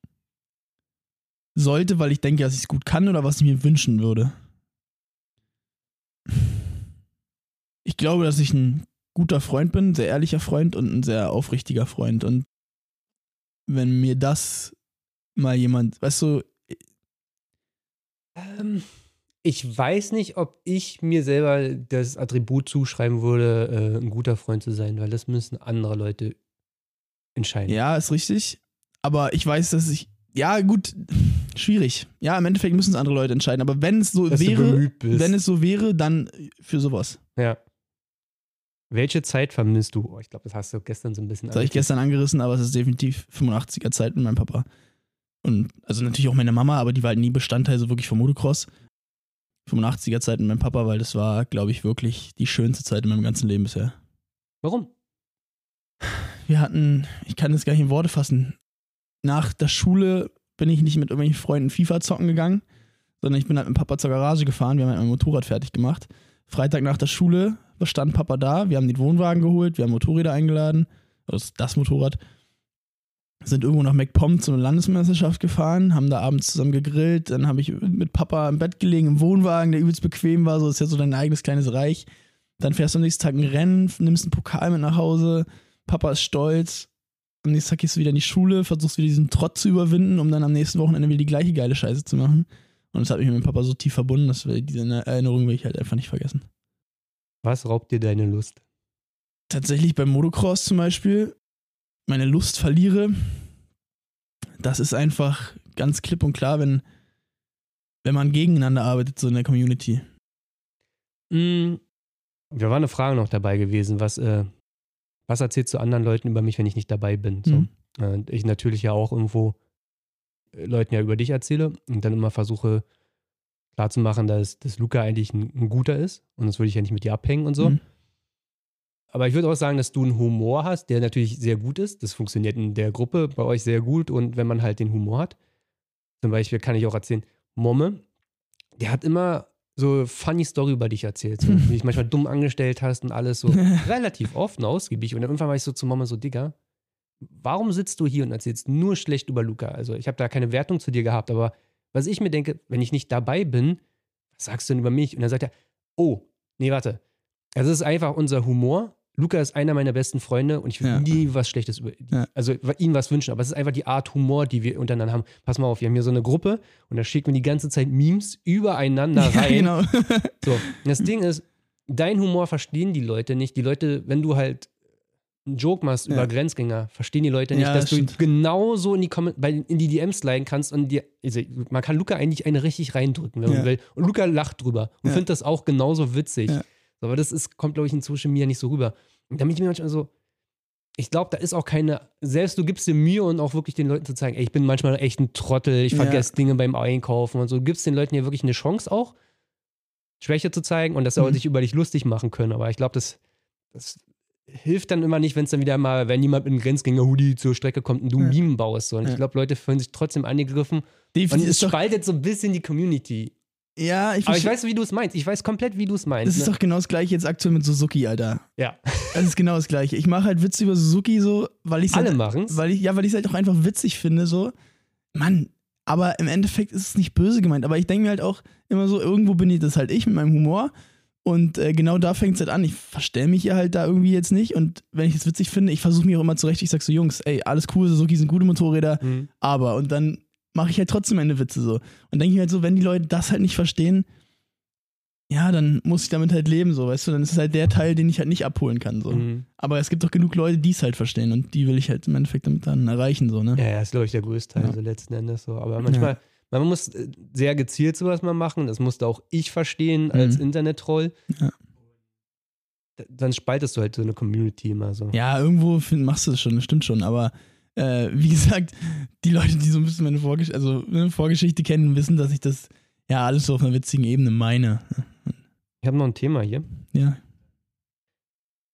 Sollte, weil ich denke, dass ich es gut kann oder was ich mir wünschen würde. Ich glaube, dass ich ein guter Freund bin, ein sehr ehrlicher Freund und ein sehr aufrichtiger Freund. Und wenn mir das mal jemand, weißt du. Ähm, ich weiß nicht, ob ich mir selber das Attribut zuschreiben würde, äh, ein guter Freund zu sein, weil das müssen andere Leute entscheiden. Ja, ist richtig. Aber ich weiß, dass ich. Ja, gut, schwierig. Ja, im Endeffekt müssen es andere Leute entscheiden. Aber wenn es so dass wäre, wenn es so wäre, dann für sowas. Ja. Welche Zeit vermisst du? Oh, ich glaube, das hast du gestern so ein bisschen. Das habe ich gestern angerissen, aber es ist definitiv 85er Zeit mit meinem Papa. Und also natürlich auch meine Mama, aber die war halt nie Bestandteil so wirklich vom Motocross. 85er Zeit mit meinem Papa, weil das war, glaube ich, wirklich die schönste Zeit in meinem ganzen Leben bisher. Warum? Wir hatten, ich kann das gar nicht in Worte fassen. Nach der Schule bin ich nicht mit irgendwelchen Freunden FIFA zocken gegangen, sondern ich bin halt mit Papa zur Garage gefahren. Wir haben halt mein Motorrad fertig gemacht. Freitag nach der Schule stand Papa da. Wir haben den Wohnwagen geholt, wir haben Motorräder eingeladen. Das, das Motorrad. Sind irgendwo nach MacPom zu einer Landesmeisterschaft gefahren, haben da abends zusammen gegrillt. Dann habe ich mit Papa im Bett gelegen, im Wohnwagen, der übelst bequem war. So ist ja so dein eigenes kleines Reich. Dann fährst du am nächsten Tag ein Rennen, nimmst einen Pokal mit nach Hause Papa ist stolz. Am nächsten Tag gehst du wieder in die Schule, versuchst wieder diesen Trott zu überwinden, um dann am nächsten Wochenende wieder die gleiche geile Scheiße zu machen. Und das hat mich mit meinem Papa so tief verbunden, dass wir diese Erinnerung will ich halt einfach nicht vergessen. Was raubt dir deine Lust? Tatsächlich beim Motocross zum Beispiel, meine Lust verliere. Das ist einfach ganz klipp und klar, wenn, wenn man gegeneinander arbeitet, so in der Community. Mm, da war eine Frage noch dabei gewesen, was äh, was erzählst du anderen Leuten über mich, wenn ich nicht dabei bin? So. Mhm. Und ich natürlich ja auch irgendwo äh, Leuten ja über dich erzähle und dann immer versuche klarzumachen, dass, dass Luca eigentlich ein, ein guter ist und das würde ich ja nicht mit dir abhängen und so. Mhm. Aber ich würde auch sagen, dass du einen Humor hast, der natürlich sehr gut ist. Das funktioniert in der Gruppe bei euch sehr gut und wenn man halt den Humor hat. Zum Beispiel kann ich auch erzählen, Momme, der hat immer so funny Story über dich erzählt, so, wie du dich manchmal dumm angestellt hast und alles so relativ oft und ausgiebig. Und irgendwann war ich so zu Mama so, Digga, warum sitzt du hier und erzählst nur schlecht über Luca? Also ich habe da keine Wertung zu dir gehabt, aber was ich mir denke, wenn ich nicht dabei bin, was sagst du denn über mich? Und dann sagt er, oh, nee, warte. Also es ist einfach unser Humor. Luca ist einer meiner besten Freunde und ich will Ja. nie was Schlechtes über, Ja. also ihm was wünschen, aber es ist einfach die Art Humor, die wir untereinander haben. Pass mal auf, wir haben hier so eine Gruppe und da schicken wir die ganze Zeit Memes übereinander Ja, rein. genau. So, das Ding ist, dein Humor verstehen die Leute nicht. Die Leute, wenn du halt einen Joke machst Ja. über Grenzgänger, verstehen die Leute nicht, Ja, dass das du stimmt. genauso in die, Kommen- bei, in die DMs leiden kannst und dir, also man kann Luca eigentlich eine richtig reindrücken, wenn Ja. man will. Und Luca lacht drüber und Ja. findet das auch genauso witzig. Ja. So, aber das ist, kommt, glaube ich, in Social Media nicht so rüber. Und da bin ich mir manchmal so, ich glaube, da ist auch keine, selbst du gibst dir Mühe und auch wirklich den Leuten zu zeigen, ey, ich bin manchmal echt ein Trottel, ich Ja. vergesse Dinge beim Einkaufen und so. Du gibst den Leuten ja wirklich eine Chance auch, Schwäche zu zeigen und dass sie Mhm. sich über dich lustig machen können. Aber ich glaube, das, das hilft dann immer nicht, wenn es dann wieder mal, wenn jemand mit einem Grenzgänger-Hoodie zur Strecke kommt und du Ja. Meme baust. So. Und ich Ja. glaube, Leute fühlen sich trotzdem angegriffen. Und Definitiv es ist doch, spaltet so ein bisschen die Community. Ja, ich, Aber ich weiß, wie du es meinst. Ich weiß komplett, wie du es meinst. das ist ne? doch genau das gleiche jetzt aktuell mit Suzuki, Alter. ja, Das ist genau das gleiche. Ich mache halt Witze über Suzuki so, weil ich alle halt, machen es. weil ich ja, weil ich es halt auch einfach witzig finde so. Mann, aber im Endeffekt ist es nicht böse gemeint, aber ich denke mir halt auch immer so irgendwo bin ich das halt ich mit meinem Humor und äh, genau da fängt es halt an. Ich verstell mich ja halt da irgendwie jetzt nicht und wenn ich es witzig finde, ich versuche mich auch immer zurecht, ich sag so Jungs, ey, alles cool, Suzuki sind gute Motorräder, Mhm. aber und dann mache ich halt trotzdem meine Witze so. Und denke ich mir halt so, wenn die Leute das halt nicht verstehen, ja, dann muss ich damit halt leben, so, weißt du, dann ist es halt der Teil, den ich halt nicht abholen kann, so. Mhm. Aber es gibt doch genug Leute, die es halt verstehen und die will ich halt im Endeffekt damit dann erreichen, so, ne? Ja, ja, ist, glaube ich, der größte Teil Ja. so letzten Endes so. Aber manchmal, man muss äh, sehr gezielt sowas mal machen. Das musste auch ich verstehen als Mhm. Internet-Troll. Ja. Dann spaltest du halt so eine Community immer so. Ja, irgendwo find, machst du das schon, das stimmt schon, aber äh, wie gesagt, die Leute, die so ein bisschen meine Vorgesch also, ne, Vorgeschichte kennen, wissen, dass ich das ja alles so auf einer witzigen Ebene meine. Ich habe noch ein Thema hier. Ja.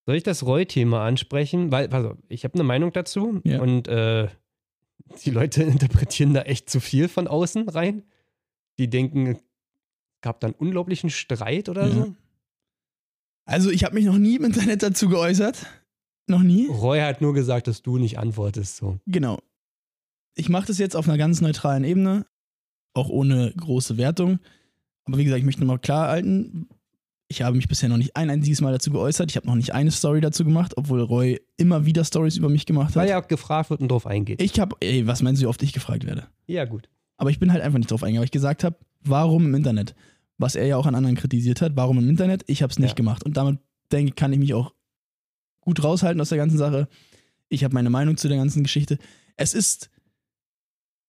Soll ich das Roy-Thema ansprechen? Weil, auf, ich habe eine Meinung dazu Ja. und äh, die Leute interpretieren da echt zu viel von außen rein. Die denken, es gab dann unglaublichen Streit oder Ja. so. Also, ich habe mich noch nie im Internet dazu geäußert. Noch nie. Roy hat nur gesagt, dass du nicht antwortest. So. Genau. Ich mache das jetzt auf einer ganz neutralen Ebene, auch ohne große Wertung. Aber wie gesagt, ich möchte nochmal klar halten, ich habe mich bisher noch nicht ein einziges Mal dazu geäußert. Ich habe noch nicht eine Story dazu gemacht, obwohl Roy immer wieder Stories über mich gemacht Weil hat. ja auch gefragt wird und drauf eingeht. Ich habe, ey, was meinst du, wie oft ich gefragt werde? ja, gut. Aber ich bin halt einfach nicht drauf eingegangen, weil ich gesagt habe, warum im Internet? Was er ja auch an anderen kritisiert hat, warum im Internet? Ich habe es nicht Ja. gemacht. Und damit, denke ich, kann ich mich auch gut raushalten aus der ganzen Sache. Ich habe meine Meinung zu der ganzen Geschichte. Es ist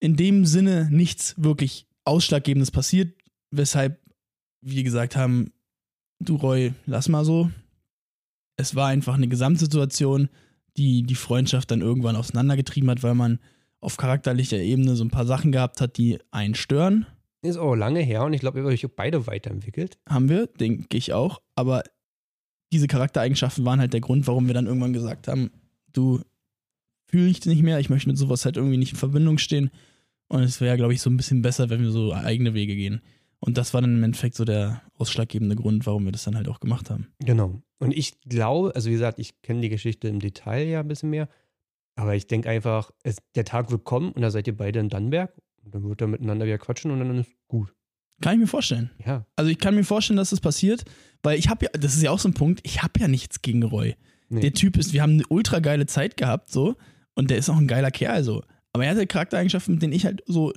in dem Sinne nichts wirklich Ausschlaggebendes passiert, weshalb wir gesagt haben, du Roy, lass mal so. Es war einfach eine Gesamtsituation, die die Freundschaft dann irgendwann auseinandergetrieben hat, weil man auf charakterlicher Ebene so ein paar Sachen gehabt hat, die einen stören. Ist auch lange her und ich glaube, ihr habt euch beide weiterentwickelt. Haben wir, denke ich auch. Aber diese Charaktereigenschaften waren halt der Grund, warum wir dann irgendwann gesagt haben, du fühle ich nicht mehr, ich möchte mit sowas halt irgendwie nicht in Verbindung stehen. Und es wäre, glaube ich, so ein bisschen besser, wenn wir so eigene Wege gehen. Und das war dann im Endeffekt so der ausschlaggebende Grund, warum wir das dann halt auch gemacht haben. Genau. Und ich glaube, also wie gesagt, ich kenne die Geschichte im Detail ja ein bisschen mehr, aber ich denke einfach, es, der Tag wird kommen und da seid ihr beide in Dannenberg und dann wird er miteinander wieder quatschen und dann ist gut. Kann ich mir vorstellen. Ja. Also ich kann mir vorstellen, dass das passiert, weil ich habe ja, das ist ja auch so ein Punkt, ich habe ja nichts gegen Roy. Nee. Der Typ ist, wir haben eine ultra geile Zeit gehabt, so, und der ist auch ein geiler Kerl, so. Aber er hat halt Charaktereigenschaften, mit denen ich halt so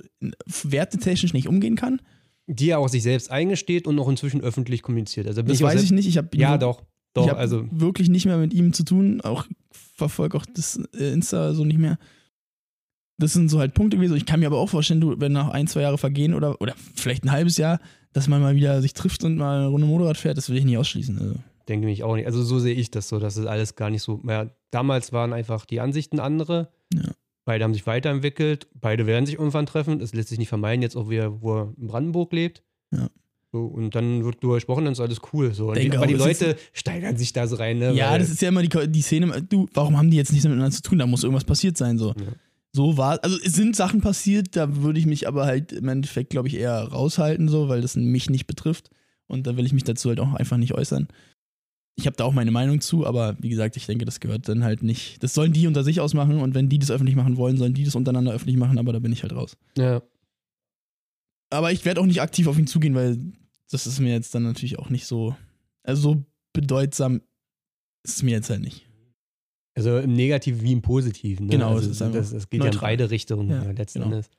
wertetechnisch nicht umgehen kann. die er auch sich selbst eingesteht und auch inzwischen öffentlich kommuniziert. Also Das weiß ich nicht. Ich habe Ja, doch. Doch, ich hab also wirklich nicht mehr mit ihm zu tun. Auch verfolge auch das äh, Insta so nicht mehr. Das sind so halt Punkte gewesen. Ich kann mir aber auch vorstellen, du, wenn nach ein, zwei Jahre vergehen oder, oder vielleicht ein halbes Jahr, dass man mal wieder sich trifft und mal eine Runde Motorrad fährt, das will ich nicht ausschließen. Also. denke ich auch nicht. Also so sehe ich das so, dass es alles gar nicht so. Ja, damals waren einfach die Ansichten andere. Ja. Beide haben sich weiterentwickelt. Beide werden sich irgendwann treffen. Es lässt sich nicht vermeiden, jetzt auch wieder, wo er in Brandenburg lebt. Ja. So, und dann wird darüber gesprochen, dann ist alles cool. So. Die, aber die Leute steigern sich da so rein. Ne? Ja, Weil- das ist ja immer die, die Szene, du, warum haben die jetzt nichts miteinander zu tun? Da muss irgendwas passiert sein, so. Ja. So war, also es sind Sachen passiert, da würde ich mich aber halt im Endeffekt, glaube ich, eher raushalten, so, weil das mich nicht betrifft. Und da will ich mich dazu halt auch einfach nicht äußern. Ich habe da auch meine Meinung zu, aber wie gesagt, ich denke, das gehört dann halt nicht. Das sollen die unter sich ausmachen und wenn die das öffentlich machen wollen, sollen die das untereinander öffentlich machen, aber da bin ich halt raus. ja. Aber ich werde auch nicht aktiv auf ihn zugehen, weil das ist mir jetzt dann natürlich auch nicht so, also so bedeutsam ist es mir jetzt halt nicht. Also im Negativen wie im Positiven. Ne? Genau, also, es ist das, das geht ja in neutral. beide Richtungen Ja, ja, letzten genau. Endes.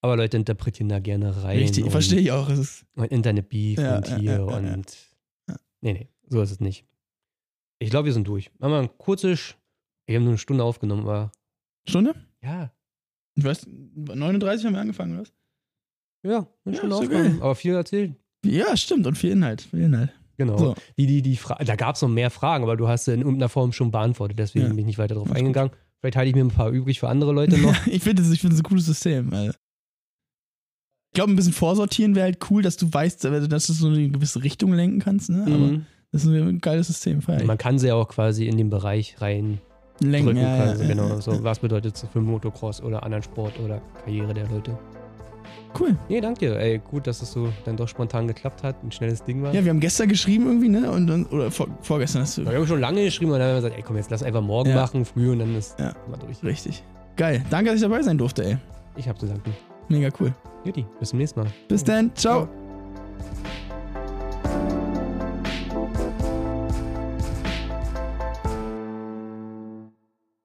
Aber Leute interpretieren da gerne rein. Richtig, verstehe ich auch. Es Und Internet-Beef Ja, und ja, hier ja, ja, und. ja. Nee, nee, so ist es nicht. Ich glaube, wir sind durch. Machen wir ein kurzes. Wir haben nur eine Stunde aufgenommen, aber Stunde? ja, Ich weiß, 39 haben wir angefangen, oder was? ja, eine Ja, Stunde so aufgenommen. Aber viel erzählt. Ja, stimmt. Und viel Inhalt. Viel Inhalt. Genau. So. Die, die, die Fra da gab es noch mehr Fragen, aber du hast sie in irgendeiner Form schon beantwortet, deswegen Ja. bin ich nicht weiter darauf eingegangen. Vielleicht halte ich mir ein paar übrig für andere Leute noch. ich finde finde das ein cooles System. Weil ich glaube, ein bisschen vorsortieren wäre halt cool, dass du weißt, äh, dass du so eine gewisse Richtung lenken kannst. Ne? Aber Mhm. das ist ein geiles System. Man kann sie ja auch quasi in den Bereich rein Lenken, drücken. ja, ja, genau. so, was bedeutet es für Motocross oder anderen Sport oder Karriere der Leute? Cool. Nee, danke dir. Ey, gut, dass es so dann doch spontan geklappt hat. Ein schnelles Ding war. Ja, wir haben gestern geschrieben irgendwie, ne? Und, und, oder vor, vorgestern hast du. Wir haben schon lange geschrieben und dann haben wir gesagt, ey komm, jetzt lass einfach morgen Ja. machen, früh und dann ist Ja. mal durch. Richtig. Geil. Danke, dass ich dabei sein durfte, ey. Ich hab zu danken. Mega cool. Juti, bis zum nächsten Mal. Bis dann. Ciao.